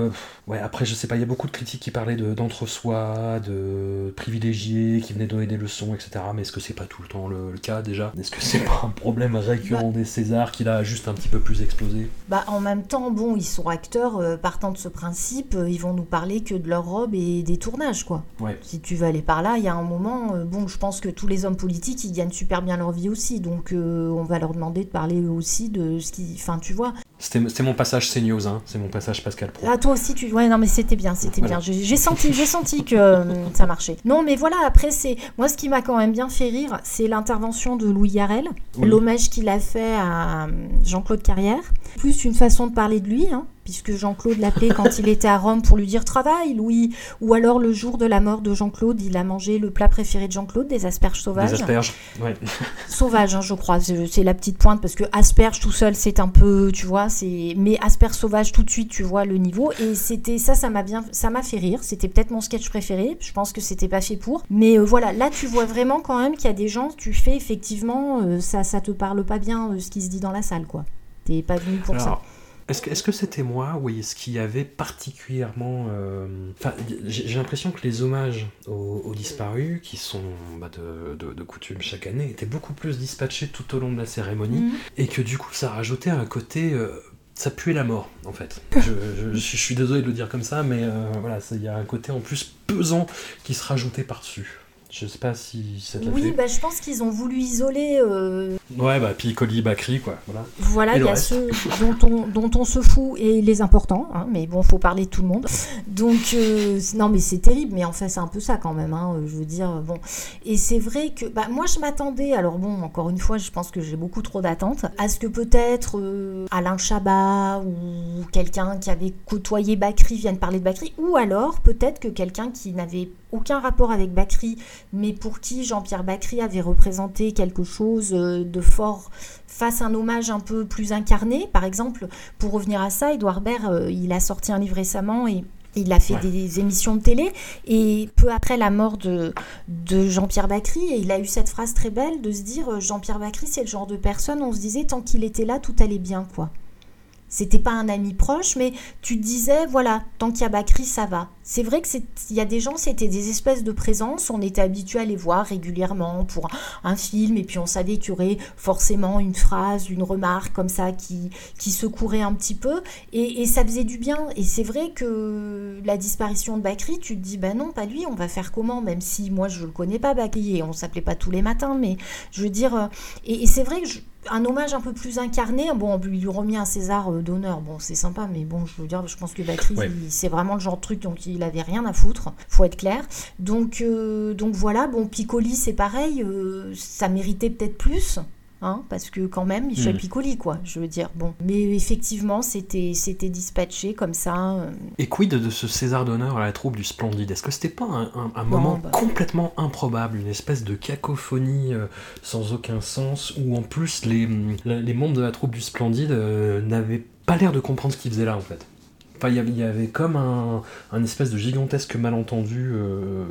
Speaker 1: ouais, après, je sais pas, il y a beaucoup de critiques qui parlaient d'entre-soi, de, privilégiés, qui venaient donner des leçons, etc., mais est-ce que c'est pas tout le temps le, cas déjà? Est-ce que c'est pas un problème récurrent bah des Césars qui l'a juste un petit peu plus explosé?
Speaker 2: Bah, en même temps, bon, ils sont acteurs, euh, partant de ce principe, euh, ils vont nous parler que de leur robe et des tournages, quoi. Si tu veux aller par là, il y a un moment, euh, bon, je pense que tous les hommes politiques, ils gagnent super bien leur vie aussi, donc on va leur demander de parler aussi de ce qui... Enfin, tu vois.
Speaker 1: C'était mon passage CNews, hein. c'est mon passage Pascal Pro.
Speaker 2: Ah, toi aussi, tu... Ouais, non, mais c'était bien, c'était bien. J'ai senti, senti que ça marchait. Non, mais voilà, après, c'est... Moi, ce qui m'a quand même bien fait rire, c'est l'intervention de Louis Yarel, l'hommage qu'il a fait à Jean-Claude Carrière. Plus une façon de parler de lui, hein, puisque Jean-Claude l'appelait quand il était à Rome pour lui dire travail, Louis. Ou alors le jour de la mort de Jean-Claude, il a mangé le plat préféré de Jean-Claude, des asperges sauvages.
Speaker 1: Des asperges, ouais.
Speaker 2: Sauvages, hein, je crois. C'est la petite pointe parce que asperges tout seul, c'est un peu, tu vois, c'est. Mais asperges sauvages tout de suite, tu vois le niveau. Et c'était ça, ça m'a bien, ça m'a fait rire. C'était peut-être mon sketch préféré. Je pense que c'était pas fait pour. Mais euh, voilà, là tu vois vraiment quand même qu'il y a des gens, tu fais effectivement, euh, ça, ça te parle pas bien euh, ce qui se dit dans la salle, quoi. T'es pas venu pour ça.
Speaker 1: Est-ce que c'était moi, oui, ce qui avait particulièrement... Euh, enfin, j'ai l'impression que les hommages aux, disparus, qui sont bah, de, coutume chaque année, étaient beaucoup plus dispatchés tout au long de la cérémonie, mhm. et que du coup, ça rajoutait un côté... Euh, ça puait la mort, en fait. Je, suis désolé de le dire comme ça, mais euh, voilà, il y a un côté en plus pesant qui se rajoutait par-dessus. Je sais pas si ça
Speaker 2: Oui,
Speaker 1: fait.
Speaker 2: bah, je pense qu'ils ont voulu isoler. euh,
Speaker 1: Ouais, bah, Piccoli, Bakri, quoi. Voilà.
Speaker 2: voilà,
Speaker 1: Et
Speaker 2: il
Speaker 1: le
Speaker 2: y a
Speaker 1: reste
Speaker 2: ceux dont on, dont on se fout et les importants, hein, mais bon, faut parler de tout le monde. Donc, euh, non, mais c'est terrible, mais en fait, c'est un peu ça quand même, hein, je veux dire, bon. Et c'est vrai que, bah, moi, je m'attendais, alors bon, encore une fois, je pense que j'ai beaucoup trop d'attentes, à ce que peut-être euh, Alain Chabat ou quelqu'un qui avait côtoyé Bakri vienne parler de Bakri, ou alors peut-être que quelqu'un qui n'avait aucun rapport avec Bakri, mais pour qui Jean-Pierre Bacry avait représenté quelque chose euh, de fort fasse un hommage un peu plus incarné. Par exemple, pour revenir à ça, Edouard Baird, euh, il a sorti un livre récemment et il a fait
Speaker 1: Ouais.
Speaker 2: des émissions de télé et peu après la mort de, de Jean-Pierre Bacry, et il a eu cette phrase très belle de se dire euh, Jean-Pierre Bacry, c'est le genre de personne, on se disait tant qu'il était là, tout allait bien, quoi. C'était pas un ami proche, mais tu disais, voilà, tant qu'il y a Bakri, ça va. C'est vrai que c'est, il y a des gens, c'était des espèces de présence, on était habitué à les voir régulièrement pour un film, et puis on savait qu'il y aurait forcément une phrase, une remarque comme ça qui, qui secourait un petit peu, et, et ça faisait du bien. Et c'est vrai que la disparition de Bakri, tu te dis, ben non, pas lui, on va faire comment, même si moi je le connais pas, Bakri, et on s'appelait pas tous les matins, mais je veux dire, euh, et, et c'est vrai que je- un hommage un peu plus incarné. Bon, on lui remis un César euh, d'honneur. Bon, c'est sympa, mais bon, je veux dire, je pense que Bakri,
Speaker 1: Ouais.
Speaker 2: c'est vraiment le genre de truc donc il avait rien à foutre. Faut être clair. Donc, euh, donc voilà. Bon, Piccoli, c'est pareil. euh, ça méritait peut-être plus. Hein, parce que quand même, Michel
Speaker 1: Mm.
Speaker 2: Piccoli, quoi, je veux dire. Bon, mais effectivement, c'était c'était dispatché comme ça. euh,
Speaker 1: Et quid de ce César d'honneur à la troupe du Splendide? Est-ce que c'était pas un, un- un
Speaker 2: Bon,
Speaker 1: moment
Speaker 2: bah.
Speaker 1: complètement improbable, une espèce de cacophonie euh, sans aucun sens, où en plus les, les membres de la troupe du Splendide euh, n'avaient pas l'air de comprendre ce qu'ils faisaient là en fait? Enfin, il y avait- comme un, un espèce de gigantesque malentendu euh,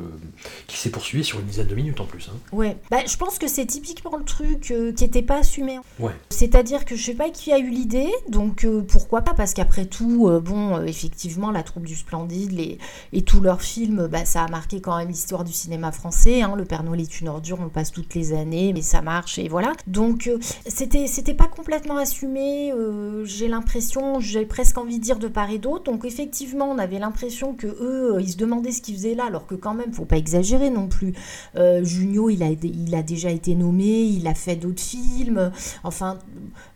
Speaker 1: qui s'est poursuivi sur une dizaine de minutes en plus. hein.
Speaker 2: Ouais, bah, je pense que c'est typiquement le truc euh, qui n'était pas assumé.
Speaker 1: Ouais.
Speaker 2: C'est-à-dire que je sais pas qui a eu l'idée, donc euh, pourquoi pas Parce qu'après tout, bon, effectivement, la troupe du Splendide les, et tous leurs films, bah, ça a marqué quand même l'histoire du cinéma français. hein. Le Père Noël est une ordure, on le passe toutes les années, mais ça marche et voilà. Donc c'était c'était pas complètement assumé. j'ai l'impression, j'ai presque envie de dire de part et d'autre. Donc effectivement, on avait l'impression que eux, euh, ils se demandaient ce qu'ils faisaient là, alors que quand même, faut pas exagérer non plus. Euh, Junio, il a, déjà été nommé, il a fait d'autres films. Enfin,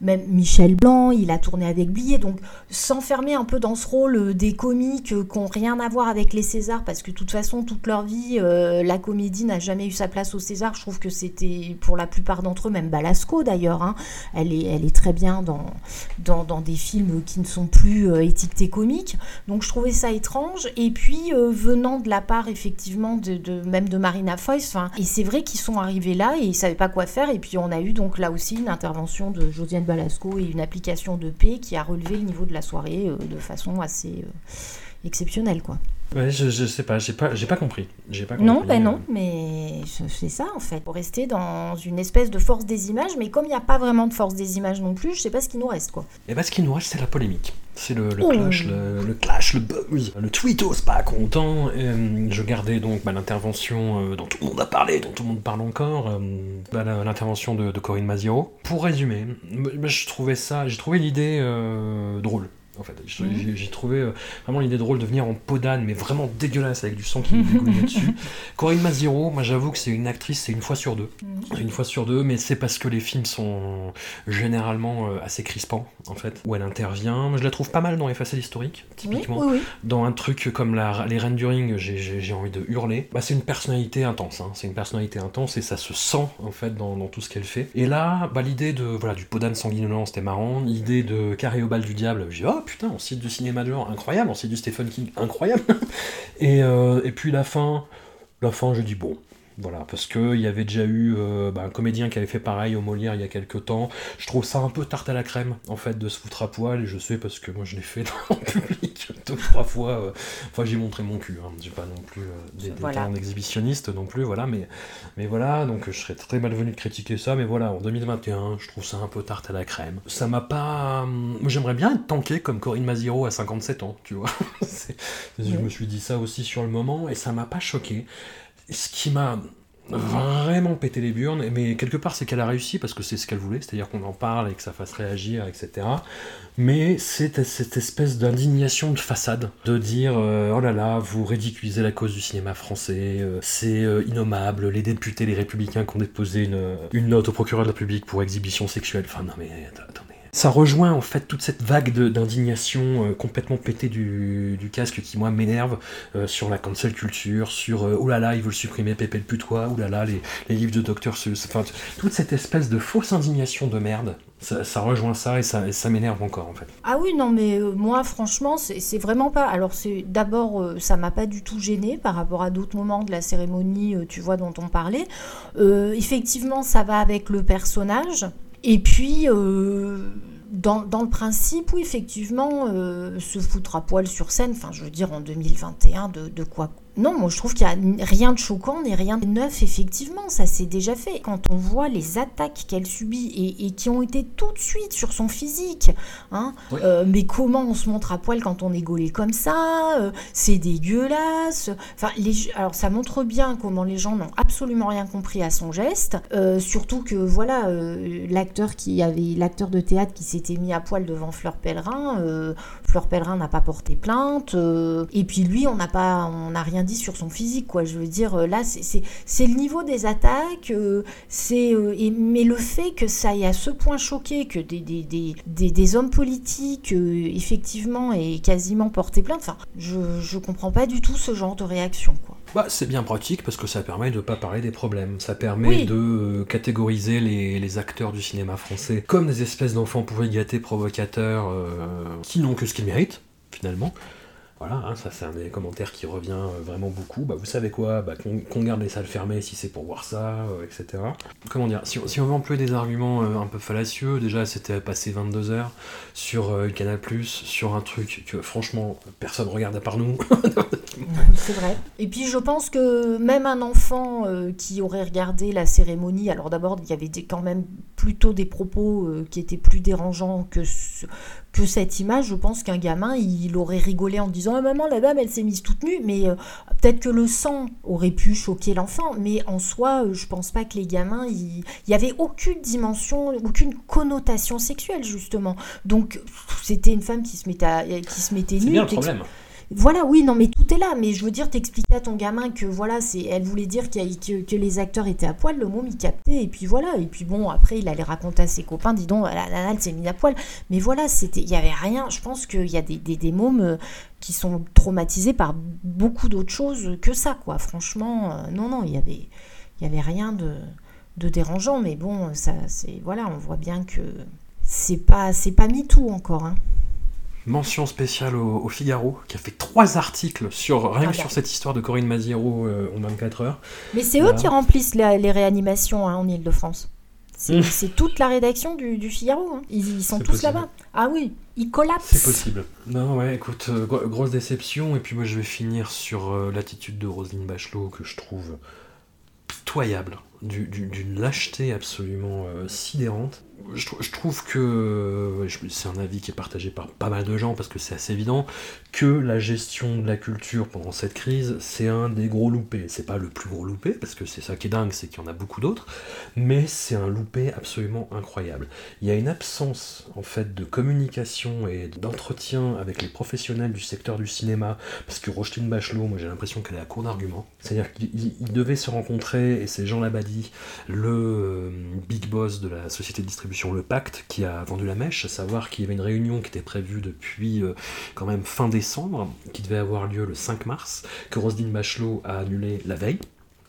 Speaker 2: même Michel Blanc, il a tourné avec Blier. Donc, s'enfermer un peu dans ce rôle euh, des comiques qui n'ont rien à voir avec les Césars, parce que de toute façon, toute leur vie, la comédie n'a jamais eu sa place au César. Je trouve que c'était pour la plupart d'entre eux, même Balasco d'ailleurs, hein, elle, est, très bien dans, des films qui ne sont plus étiquetés comiques. Donc, je trouvais ça étrange. Et puis, euh, venant de la part, effectivement, de, même de Marina Foïs, et c'est vrai qu'ils sont arrivés là et ils savaient pas quoi faire. Et puis, on a eu donc là aussi une intervention de Josiane Balasco et une application de paix qui a relevé le niveau de la soirée euh, de façon assez euh, exceptionnelle, quoi.
Speaker 1: Ouais, je, je sais pas, j'ai pas, j'ai pas compris. J'ai pas
Speaker 2: Non, ben
Speaker 1: euh,
Speaker 2: non, mais c'est ça en fait. Faut rester dans une espèce de force des images, mais comme il n'y a pas vraiment de force des images non plus, je sais pas ce qui nous reste quoi.
Speaker 1: Et bah, ce qui nous reste, c'est la polémique. C'est le, le
Speaker 2: Oh.
Speaker 1: clash, le, le clash, le buzz, le tweetos pas content. Euh, je gardais donc bah, l'intervention euh, dont tout le monde a parlé, dont tout le monde parle encore, euh, bah, l'intervention de, de Corinne Maziero. Pour résumer, m- je trouvais ça, j'ai trouvé l'idée euh, drôle. En fait,
Speaker 2: Mhm.
Speaker 1: j'ai j'ai trouvé euh, vraiment l'idée drôle de venir en peau d'âne, mais vraiment dégueulasse avec du sang qui me dégoulinait dessus. Corinne Maziero, moi j'avoue que c'est une actrice, c'est une fois sur deux.
Speaker 2: Mhm.
Speaker 1: Une fois sur deux, mais c'est parce que les films sont généralement euh, assez crispants, en fait, où elle intervient. Moi, je la trouve pas mal dans Effacer l'historique, typiquement.
Speaker 2: oui, oui.
Speaker 1: Dans un truc comme la, les Reines du Ring, j'ai- envie de hurler. Bah, c'est une personnalité intense, hein. c'est une personnalité intense et ça se sent, en fait, dans, dans tout ce qu'elle fait. Et là, bah, l'idée de, voilà, du Podan sanguinolent, c'était marrant. L'idée de Carré au bal du diable, j'ai oh putain, on cite du cinéma de genre, incroyable, on cite du Stephen King, incroyable. et, euh, et puis la fin, la fin, je dis, bon, voilà, parce qu'il y avait déjà eu euh, bah, un comédien qui avait fait pareil au Molière il y a quelques temps. Je trouve ça un peu tarte à la crème, en fait, de se foutre à poil, et je sais parce que moi je l'ai fait en public deux, trois fois. euh, Enfin, j'ai montré mon cul, hein. j'ai pas non plus euh, des, des
Speaker 2: Voilà.
Speaker 1: talents d'exhibitionniste non plus, voilà, mais, mais voilà, donc je serais très malvenu de critiquer ça, mais voilà, en 2021, je trouve ça un peu tarte à la crème. Ça m'a pas. Moi j'aimerais bien être tanké comme Corinne Maziro à 57 ans, tu vois. Je me suis dit ça aussi sur le moment, et ça m'a pas choqué. Ce qui m'a vraiment pété les burnes, mais quelque part c'est qu'elle a réussi parce que c'est ce qu'elle voulait, c'est-à-dire qu'on en parle et que ça fasse réagir, etc. Mais c'est cette espèce d'indignation de façade, de dire euh, oh là là, vous ridiculisez la cause du cinéma français, euh, c'est euh, innommable, les députés, les républicains qui ont déposé une, note au procureur de la République pour exhibition sexuelle. Enfin non mais attendez ça rejoint en fait toute cette vague d'indignation euh, complètement pétée du, casque qui moi m'énerve euh, sur la cancel culture, sur euh, oh là là ils veulent supprimer Pépé le putois, oh là là les, livres de Docteur Seuss, enfin toute cette espèce de fausse indignation de merde. Ça, rejoint ça et ça, ça m'énerve encore en fait.
Speaker 2: Ah oui non mais moi franchement c'est vraiment pas. Alors c'est d'abord ça m'a pas du tout gêné par rapport à d'autres moments de la cérémonie tu vois dont on parlait. effectivement ça va avec le personnage. Et puis, euh, dans, le principe, oui, effectivement, euh, se foutre à poil sur scène, enfin, je veux dire, en 2021, de, de quoi non, moi je trouve qu'il n'y a rien de choquant ni rien de neuf, effectivement, ça s'est déjà fait. Quand on voit les attaques qu'elle subit et, qui ont été tout de suite sur son physique, hein, euh, mais comment on se montre à poil quand on est gaulé comme ça, euh, c'est dégueulasse. Enfin, alors ça montre bien comment les gens n'ont absolument rien compris à son geste, euh, surtout que voilà, l'acteur qui avait, l'acteur de théâtre qui s'était mis à poil devant Fleur Pellerin, Fleur Pellerin n'a pas porté plainte, et puis lui, on n'a pas, on n'a rien dit sur son physique, quoi. Je veux dire, euh, là, c'est le niveau des attaques, euh, c'est euh, mais le fait que ça ait à ce point choqué que des, des, des, des, hommes politiques, effectivement, aient quasiment porté plainte, enfin, je, je comprends pas du tout ce genre de réaction, quoi.
Speaker 1: Bah, c'est bien pratique parce que ça permet de pas parler des problèmes. Ça permet de catégoriser les, les, acteurs du cinéma français comme des espèces d'enfants pourris gâtés provocateurs qui n'ont que ce qu'ils méritent, finalement. Voilà, hein, ça c'est un des commentaires qui revient euh, vraiment beaucoup. Bah, vous savez quoi? Bah, Qu'on garde les salles fermées si c'est pour voir ça, euh, etc. Comment dire? Si, on veut employer des arguments euh, un peu fallacieux, déjà c'était passé 22 heures sur Canal+, sur un truc que franchement personne regarde à part nous.
Speaker 2: c'est vrai. Et puis je pense que même un enfant qui aurait regardé la cérémonie, alors d'abord il y avait quand même plutôt des propos qui étaient plus dérangeants que, que cette image, je pense qu'un gamin, il aurait rigolé en disant ah, maman, la dame, elle s'est mise toute nue. Mais euh, peut-être que le sang aurait pu choquer l'enfant. Mais en soi, euh, je pense pas que les gamins, il n'y avait aucune dimension, aucune connotation sexuelle, justement. Donc, c'était une femme qui se mettait, qui se mettait nue. C'est
Speaker 1: bien le problème.
Speaker 2: Voilà, oui, non, mais tout est là. Mais je veux dire, t'expliquer à ton gamin que voilà, c'est, elle voulait dire que, que, les acteurs étaient à poil, le môme il captait, et puis voilà. Et puis bon, après, il allait raconter à ses copains, dis donc, la nana, elle s'est mise à poil. Mais voilà, c'était, il y avait rien. Je pense qu'il y a des, des, mômes euh, qui sont traumatisés par beaucoup d'autres choses que ça, quoi. Franchement, euh, non, non, il y avait, rien de, dérangeant. Mais bon, ça, c'est, voilà, on voit bien que c'est pas, c'est pas tout encore, hein.
Speaker 1: Mention spéciale au, Figaro, qui a fait trois articles sur rien que sur cette histoire de Corinne Maziero euh, en 24 heures.
Speaker 2: Mais c'est eux qui remplissent les réanimations hein, en Ile-de-France. Mmh. C'est toute la rédaction du, Figaro. Hein. Ils, sont tous là-bas. Ah oui, ils collapsent.
Speaker 1: C'est possible. Non, ouais, écoute, euh, grosse déception. Et puis moi, je vais finir sur euh, l'attitude de Roselyne Bachelot, que je trouve pitoyable, d'une lâcheté absolument sidérante je, trouve que c'est un avis qui est partagé par pas mal de gens parce que c'est assez évident que la gestion de la culture pendant cette crise c'est un des gros loupés. C'est pas le plus gros loupé parce que c'est ça qui est dingue, c'est qu'il y en a beaucoup d'autres, mais c'est un loupé absolument incroyable. Il y a une absence en fait de communication et d'entretien avec les professionnels du secteur du cinéma parce que Rochetine Bachelot, moi j'ai l'impression qu'elle est à court d'arguments. C'est-à-dire qu'ils devaient se rencontrer et c'est Jean Labadie, le euh, big boss de la société de distribution le Pacte qui a vendu la mèche, à savoir qu'il y avait une réunion qui était prévue depuis euh, quand même fin décembre, qui devait avoir lieu le 5 mars, que Roselyne Bachelot a annulé la veille.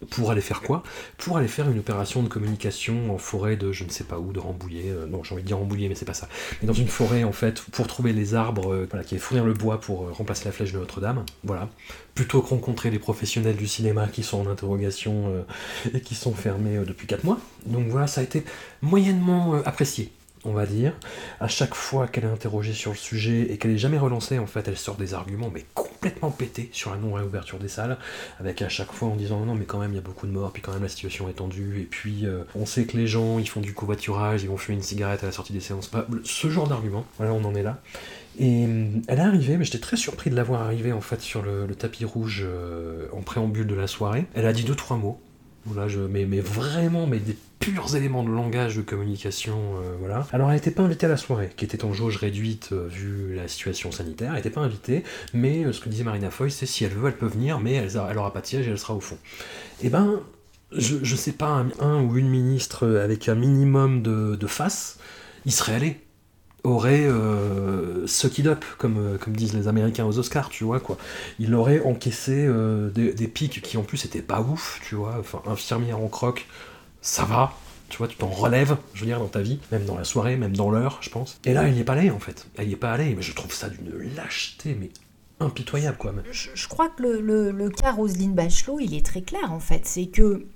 Speaker 1: Pour aller faire quoi? Pour aller faire une opération de communication en forêt de je ne sais pas où, de Rambouillet. Euh, non, j'ai envie de dire Rambouillet, mais c'est pas ça. Mais dans une forêt, en fait, pour trouver les arbres, euh, qui fournir le bois pour remplacer la flèche de Notre-Dame. Voilà. Plutôt que rencontrer les professionnels du cinéma qui sont en interrogation et qui sont fermés depuis 4 mois. Donc voilà, ça a été moyennement apprécié on va dire. À chaque fois qu'elle est interrogée sur le sujet et qu'elle est jamais relancée, en fait, elle sort des arguments, mais complètement pétés sur la non-réouverture des salles, avec à chaque fois en disant non, mais quand même, il y a beaucoup de morts, puis quand même, la situation est tendue, et puis euh, on sait que les gens, ils font du covoiturage, ils vont fumer une cigarette à la sortie des séances. ce genre d'argument, voilà, on en est là. Et euh, elle est arrivée, mais j'étais très surpris de la voir arriver en fait sur le, tapis rouge euh, en préambule de la soirée. Elle a dit deux trois mots mets, mais vraiment, mais des purs éléments de langage, de communication, euh, voilà. Alors, elle n'était pas invitée à la soirée, qui était en jauge réduite euh, vu la situation sanitaire. Elle n'était pas invitée, mais euh, ce que disait Marina Foy, c'est si elle veut, elle peut venir, mais elle, aura pas de siège et elle sera au fond. Et ben, je, sais pas, un, ou une ministre avec un minimum de, face, il serait allé aurait euh, suck up, comme, comme disent les Américains aux Oscars, tu vois, quoi. Il aurait encaissé des, des pics qui en plus étaient pas ouf, tu vois. Enfin, infirmière en croque, ça va, tu vois, tu t'en relèves, je veux dire, dans ta vie, même dans la soirée, même dans l'heure, je pense. Et là, elle n'y est pas allée, en fait. Elle n'y est pas allée, mais je trouve ça d'une lâcheté, mais impitoyable, quoi.
Speaker 2: Je, je crois que le, le, le cas Roselyne Bachelot, il est très clair, en fait. C'est que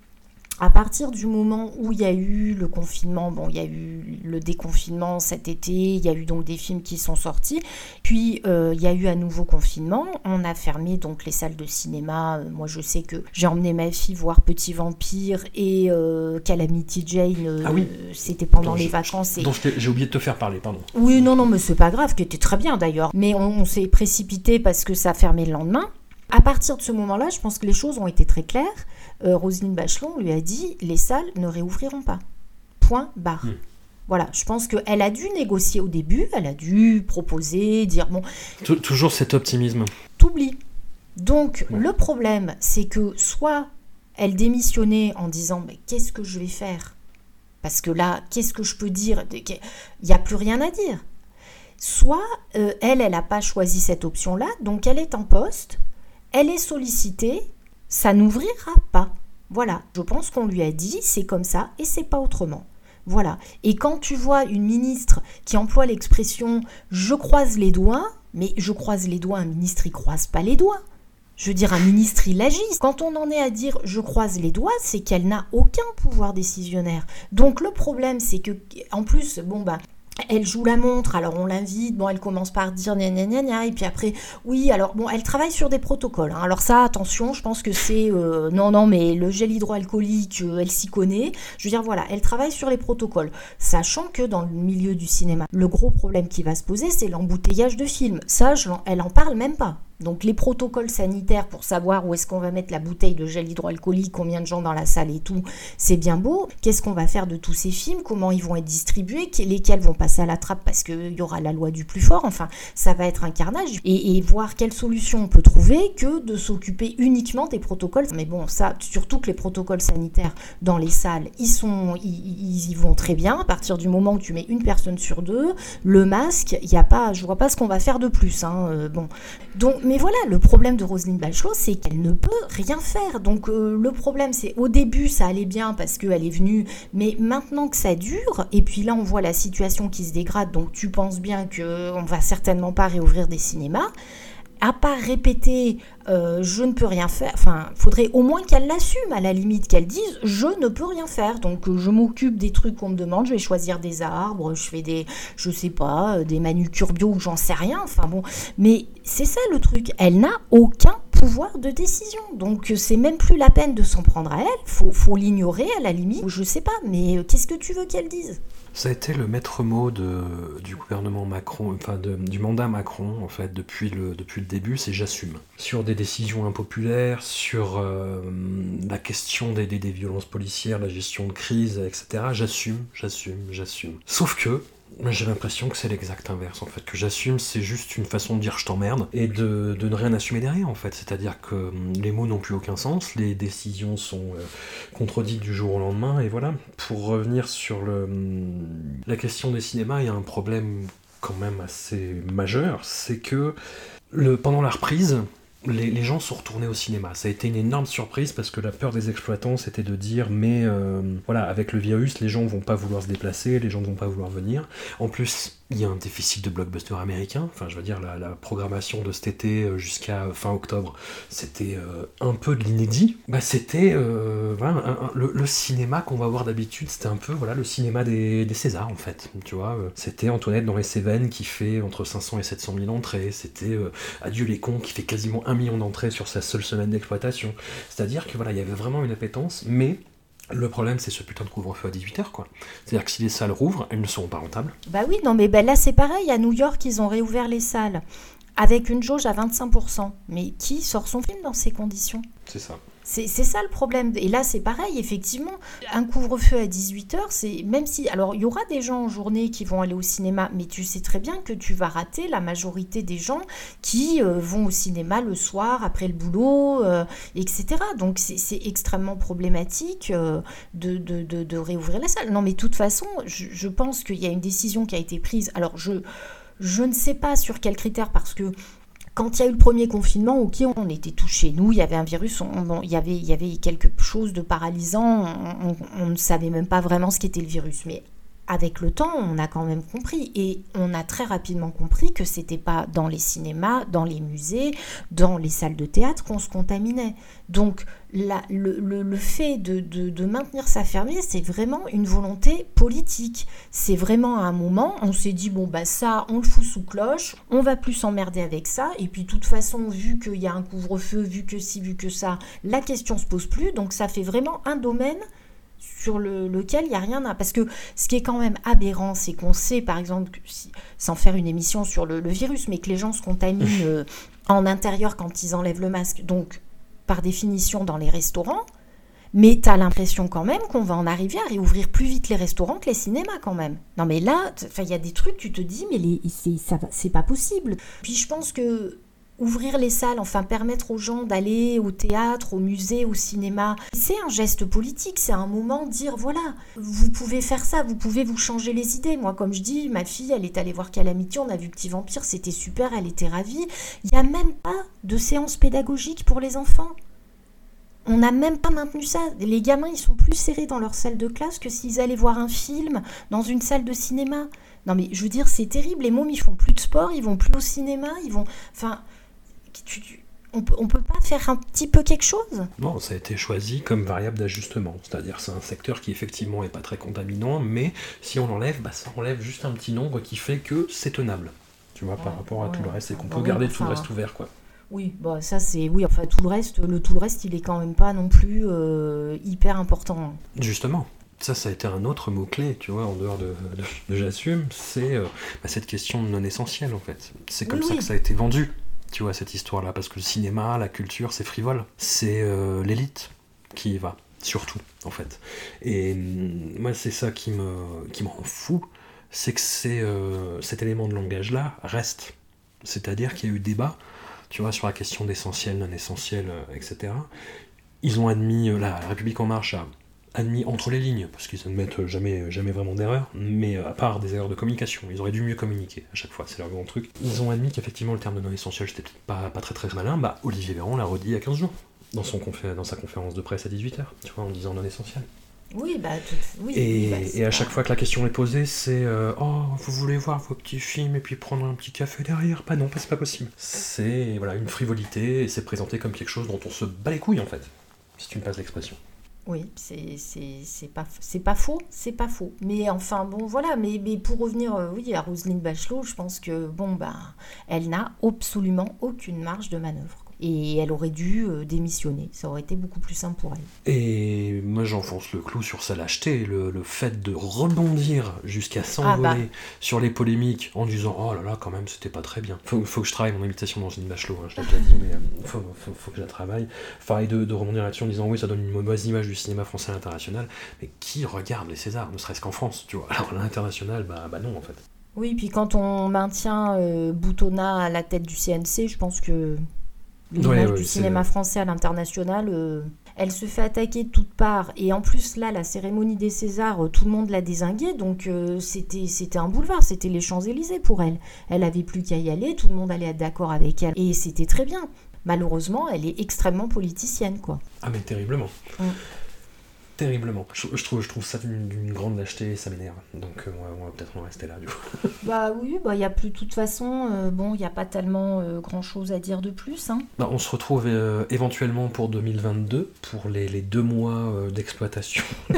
Speaker 2: à partir du moment où il y a eu le confinement, bon, il y a eu le déconfinement cet été, il y a eu donc des films qui sont sortis, puis euh, il y a eu un nouveau confinement, on a fermé donc les salles de cinéma. Moi, je sais que j'ai emmené ma fille voir Petit Vampire et euh, Calamity Jane, euh,
Speaker 1: Ah oui.
Speaker 2: c'était pendant
Speaker 1: Dont
Speaker 2: les
Speaker 1: je-
Speaker 2: vacances. Et...
Speaker 1: J'ai oublié de te faire parler, pardon.
Speaker 2: Oui, non, non, mais c'est pas grave, qui était très bien d'ailleurs. Mais on, on s'est précipité parce que ça a fermé le lendemain. À partir de ce moment-là, je pense que les choses ont été très claires. Euh, Roselyne Bachelot lui a dit les salles ne réouvriront pas. Point barre.
Speaker 1: Hmm.
Speaker 2: Voilà, je pense qu'elle a dû négocier au début, elle a dû proposer, dire bon,
Speaker 1: Tou- Toujours cet optimisme.
Speaker 2: t'oublies. Donc
Speaker 1: Ouais.
Speaker 2: le problème, c'est que soit elle démissionnait en disant mais qu'est-ce que je vais faire? Parce que là, qu'est-ce que je peux dire? Il n'y a plus rien à dire. Soit euh, elle, elle n'a pas choisi cette option-là, donc elle est en poste, elle est sollicitée, ça n'ouvrira pas. Voilà, je pense qu'on lui a dit c'est comme ça et c'est pas autrement. Voilà. Et quand tu vois une ministre qui emploie l'expression je croise les doigts, mais je croise les doigts, un ministre il croise pas les doigts. Je veux dire, un ministre, il agit. Quand on en est à dire je croise les doigts, c'est qu'elle n'a aucun pouvoir décisionnaire. Donc le problème, c'est que, en plus, bon, bah, elle joue la montre, alors on l'invite, bon, elle commence par dire gna gna gna et puis après, oui, alors bon, elle travaille sur des protocoles. hein. Alors ça, attention, je pense que c'est, euh, non, non, mais le gel hydroalcoolique, euh, elle s'y connaît. Je veux dire, voilà, elle travaille sur les protocoles, sachant que dans le milieu du cinéma, le gros problème qui va se poser, c'est l'embouteillage de films. Ça, elle en parle même pas. Donc les protocoles sanitaires pour savoir où est-ce qu'on va mettre la bouteille de gel hydroalcoolique, combien de gens dans la salle et tout, c'est bien beau. Qu'est-ce qu'on va faire de tous ces films? Comment ils vont être distribués? Que- Lesquels vont passer à la trappe? Parce qu'il y aura la loi du plus fort Enfin, ça va être un carnage. Et, voir quelle solution on peut trouver que de s'occuper uniquement des protocoles. Mais bon, ça, surtout que les protocoles sanitaires dans les salles, ils, sont, ils y vont très bien. À partir du moment où tu mets une personne sur deux, le masque, il y a pas, je vois pas ce qu'on va faire de plus. hein, euh, bon, donc, mais voilà, le problème de Roselyne Bachelot, c'est qu'elle ne peut rien faire. Donc, euh, le problème, c'est au début, ça allait bien parce qu'elle est venue, mais maintenant que ça dure, et puis là, on voit la situation qui se dégrade, donc tu penses bien qu'on va certainement pas réouvrir des cinémas. À part répéter, euh, je ne peux rien faire, enfin, faudrait au moins qu'elle l'assume, à la limite, qu'elle dise, je ne peux rien faire. Donc, euh, je m'occupe des trucs qu'on me demande, je vais choisir des arbres, je fais des, je sais pas, euh, des manucures ou j'en sais rien. Enfin bon, mais c'est ça le truc. Elle n'a aucun pouvoir de décision. Donc c'est même plus la peine de s'en prendre à elle. Faut, faut l'ignorer à la limite. Je sais pas, mais qu'est-ce que tu veux qu'elle dise?
Speaker 1: Ça a été le maître mot du gouvernement Macron, enfin du mandat Macron, en fait, depuis le, début, c'est j'assume. Sur des décisions impopulaires, sur euh, la question des violences policières, la gestion de crise, etc. J'assume, j'assume, j'assume. Sauf que, j'ai l'impression que c'est l'exact inverse, en fait. Que j'assume, c'est juste une façon de dire je t'emmerde et de, ne rien assumer derrière, en fait. C'est-à-dire que hum, les mots n'ont plus aucun sens, les décisions sont euh, contredites du jour au lendemain, et voilà. Pour revenir sur hum, la question des cinémas, il y a un problème quand même assez majeur, c'est que pendant la reprise, les, gens sont retournés au cinéma. Ça a été une énorme surprise parce que la peur des exploitants, c'était de dire mais euh, voilà, avec le virus, les gens vont pas vouloir se déplacer, les gens ne vont pas vouloir venir. En plus, il y a un déficit de blockbuster américain. Enfin, je veux dire, la, la programmation de cet été euh, jusqu'à fin octobre, c'était euh, un peu de l'inédit. Bah, c'était voilà, le, cinéma qu'on va voir d'habitude, c'était un peu voilà le cinéma des, des Césars en fait. Tu vois, c'était Antoinette dans les Cévennes qui fait entre 500 et 700 000 entrées. C'était Adieu les cons qui fait quasiment un million d'entrées sur sa seule semaine d'exploitation. C'est-à-dire que voilà, il y avait vraiment une appétence, mais le problème, c'est ce putain de couvre-feu à 18h, quoi. C'est-à-dire que si les salles rouvrent, elles ne seront pas rentables.
Speaker 2: Bah oui, non mais ben là c'est pareil, à New York ils ont réouvert les salles avec une jauge à 25%. Mais qui sort son film dans ces conditions?
Speaker 1: C'est ça.
Speaker 2: C'est ça le problème. Et là, c'est pareil, effectivement. Un couvre-feu à 18h, c'est même si. Alors, il y aura des gens en journée qui vont aller au cinéma, mais tu sais très bien que tu vas rater la majorité des gens qui euh, vont au cinéma le soir, après le boulot, euh, etc. Donc, c'est extrêmement problématique euh, de, réouvrir la salle. Non, mais de toute façon, je, je pense qu'il y a une décision qui a été prise. Alors, je. Je ne sais pas sur quels critères, parce que quand il y a eu le premier confinement, ok, on était touché. Nous, il y avait un virus, il, y avait, il y avait quelque chose de paralysant, on, ne savait même pas vraiment ce qu'était le virus. Mais avec le temps, on a quand même compris. Et on a très rapidement compris que c'était pas dans les cinémas, dans les musées, dans les salles de théâtre qu'on se contaminait. Donc, le, fait de, maintenir ça fermé, c'est vraiment une volonté politique. C'est vraiment un moment, on s'est dit, bon, bah ça, on le fout sous cloche, on va plus s'emmerder avec ça. Et puis, de toute façon, vu qu'il y a un couvre-feu, vu que si, vu que ça, la question se pose plus. Donc, ça fait vraiment un domaine sur lequel il n'y a rien à... Parce que ce qui est quand même aberrant, c'est qu'on sait, par exemple, sans faire une émission sur le, virus, mais que les gens se contaminent euh, en intérieur quand ils enlèvent le masque, donc par définition dans les restaurants, mais tu as l'impression quand même qu'on va en arriver à réouvrir plus vite les restaurants que les cinémas quand même. Non mais là, il y a des trucs, tu te dis, mais c'est pas possible. Puis je pense que ouvrir les salles, enfin permettre aux gens d'aller au théâtre, au musée, au cinéma. C'est un geste politique, c'est un moment de dire voilà, vous pouvez faire ça, vous pouvez vous changer les idées. Moi, comme je dis, ma fille, elle est allée voir Calamity, on a vu Petit Vampire, c'était super, elle était ravie. Il n'y a même pas de séance pédagogique pour les enfants. On n'a même pas maintenu ça. Les gamins, ils sont plus serrés dans leur salle de classe que s'ils allaient voir un film dans une salle de cinéma. Non mais je veux dire, c'est terrible. Les mômes, ils font plus de sport, ils vont plus au cinéma, ils vont... Enfin, on peut, peut pas faire un petit peu quelque chose?
Speaker 1: Non, ça a été choisi comme variable d'ajustement. C'est-à-dire, c'est un secteur qui effectivement est pas très contaminant, mais si on l'enlève, bah, ça enlève juste un petit nombre qui fait que c'est tenable. Tu vois, par rapport à tout le reste, et qu'on peut garder tout le reste ouvert, quoi.
Speaker 2: Oui, bah ça c'est oui, enfin tout le reste, le tout le reste, il est quand même pas non plus euh, hyper important.
Speaker 1: Justement, ça, ça a été un autre mot-clé, tu vois, en dehors de, j'assume, c'est euh, bah, cette question non essentielle, en fait. C'est comme ça que ça a été vendu tu vois, cette histoire-là, parce que le cinéma, la culture, c'est frivole. C'est euh, l'élite qui y va, surtout, en fait. Et mm, moi, c'est ça qui me, qui me rend fou, c'est que euh, cet élément de langage-là reste. C'est-à-dire qu'il y a eu débat, tu vois, sur la question d'essentiel, non essentiel, euh, etc. Ils ont admis, la République en marche a admis entre les lignes, parce qu'ils admettent jamais, jamais vraiment d'erreur, mais à part des erreurs de communication, ils auraient dû mieux communiquer à chaque fois, c'est leur grand truc. Ils ont admis qu'effectivement le terme de non essentiel c'était peut-être pas, pas très très malin, bah Olivier Véran l'a redit il y a 15 jours, dans, son dans sa conférence de presse à 18h, tu vois, en disant non essentiel.
Speaker 2: Oui, bah, oui,
Speaker 1: et,
Speaker 2: bah,
Speaker 1: et, à chaque fois que la question est posée, c'est euh, Oh, vous voulez voir vos petits films et puis prendre un petit café derrière? Bah non, c'est pas possible. C'est voilà, une frivolité et c'est présenté comme quelque chose dont on se bat les couilles en fait, si tu me passes l'expression.
Speaker 2: Oui, c'est pas, pas faux, c'est pas faux. Mais enfin, bon, voilà, mais, mais pour revenir euh, oui, à Roselyne Bachelot, je pense que, bon, ben, elle n'a absolument aucune marge de manœuvre et elle aurait dû euh, démissionner. Ça aurait été beaucoup plus simple pour elle.
Speaker 1: Et moi j'enfonce le clou sur sa lâcheté, le, le fait de rebondir jusqu'à s'envoler ah bah. sur les polémiques en disant oh là là quand même c'était pas très bien. Faut, faut que je travaille mon invitation dans une bachelot, hein, je l'ai déjà dit, mais euh, faut, faut, que je la travaille. Enfin et de, de rebondir là-dessus en disant oui ça donne une mauvaise image du cinéma français à l'international, mais qui regarde les Césars, ne serait-ce qu'en France, tu vois. Alors l'international, bah, bah non en fait.
Speaker 2: Oui, puis quand on maintient euh, Boutonna à la tête du CNC, je pense que l'image du cinéma français à l'international, euh, elle se fait attaquer de toutes parts. Et en plus, là, la cérémonie des Césars, euh, tout le monde l'a désinguée, donc euh, c'était, c'était un boulevard, c'était les Champs-Élysées pour elle. Elle avait plus qu'à y aller, tout le monde allait être d'accord avec elle. Et c'était très bien. Malheureusement, elle est extrêmement politicienne, quoi.
Speaker 1: Ah, mais terriblement. Mm terriblement. Je, trouve, je trouve ça d'une grande lâcheté et ça m'énerve. Donc euh, on va peut-être en rester là du coup.
Speaker 2: Bah oui, il bah, n'y a plus de toute façon, euh, bon, il n'y a pas tellement euh, grand chose à dire de plus. Hein.
Speaker 1: Bah, on se retrouve éventuellement pour 2022, pour les, les deux mois d'exploitation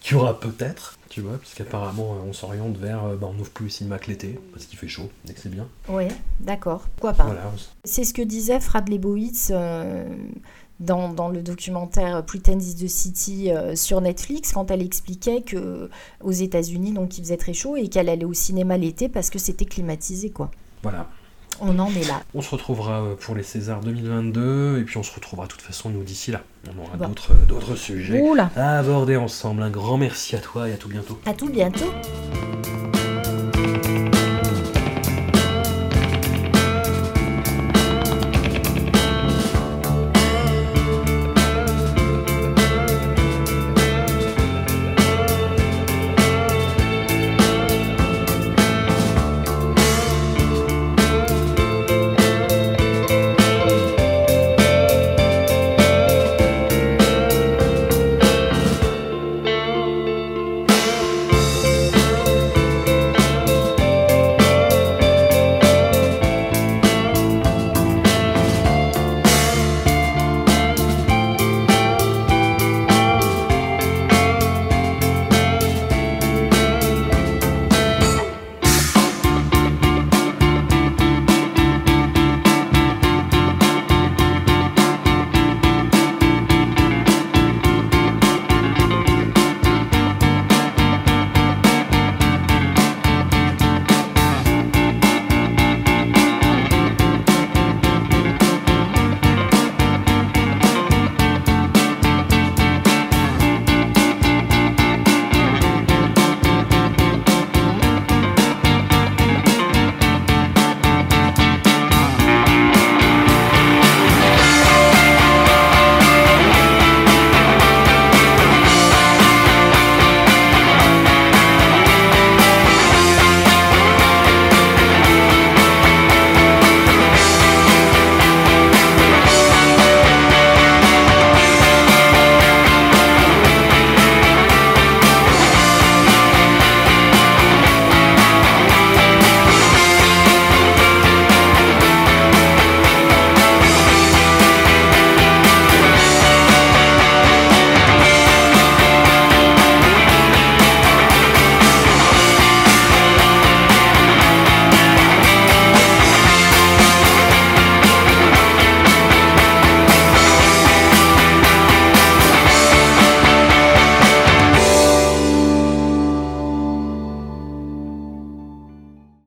Speaker 1: qu'il y aura, peut-être. Tu vois, puisqu'apparemment on s'oriente vers bah, on n'ouvre plus le cinéma que l'été, parce qu'il fait chaud, et que c'est bien.
Speaker 2: Oui, d'accord. Pourquoi pas C'est ce que disait Frad Lebowitz dans, le documentaire Pretend is the City euh, sur Netflix quand elle expliquait que aux États-Unis donc il faisait très chaud et qu'elle allait au cinéma l'été parce que c'était climatisé quoi.
Speaker 1: Voilà.
Speaker 2: On en est là.
Speaker 1: On se retrouvera euh, pour les Césars 2022 et puis on se retrouvera de toute façon nous d'ici là. On aura
Speaker 2: Bon.
Speaker 1: d'autres euh, d'autres sujets
Speaker 2: Oula.
Speaker 1: à aborder ensemble. Un grand merci à toi et à tout bientôt.
Speaker 2: À tout bientôt.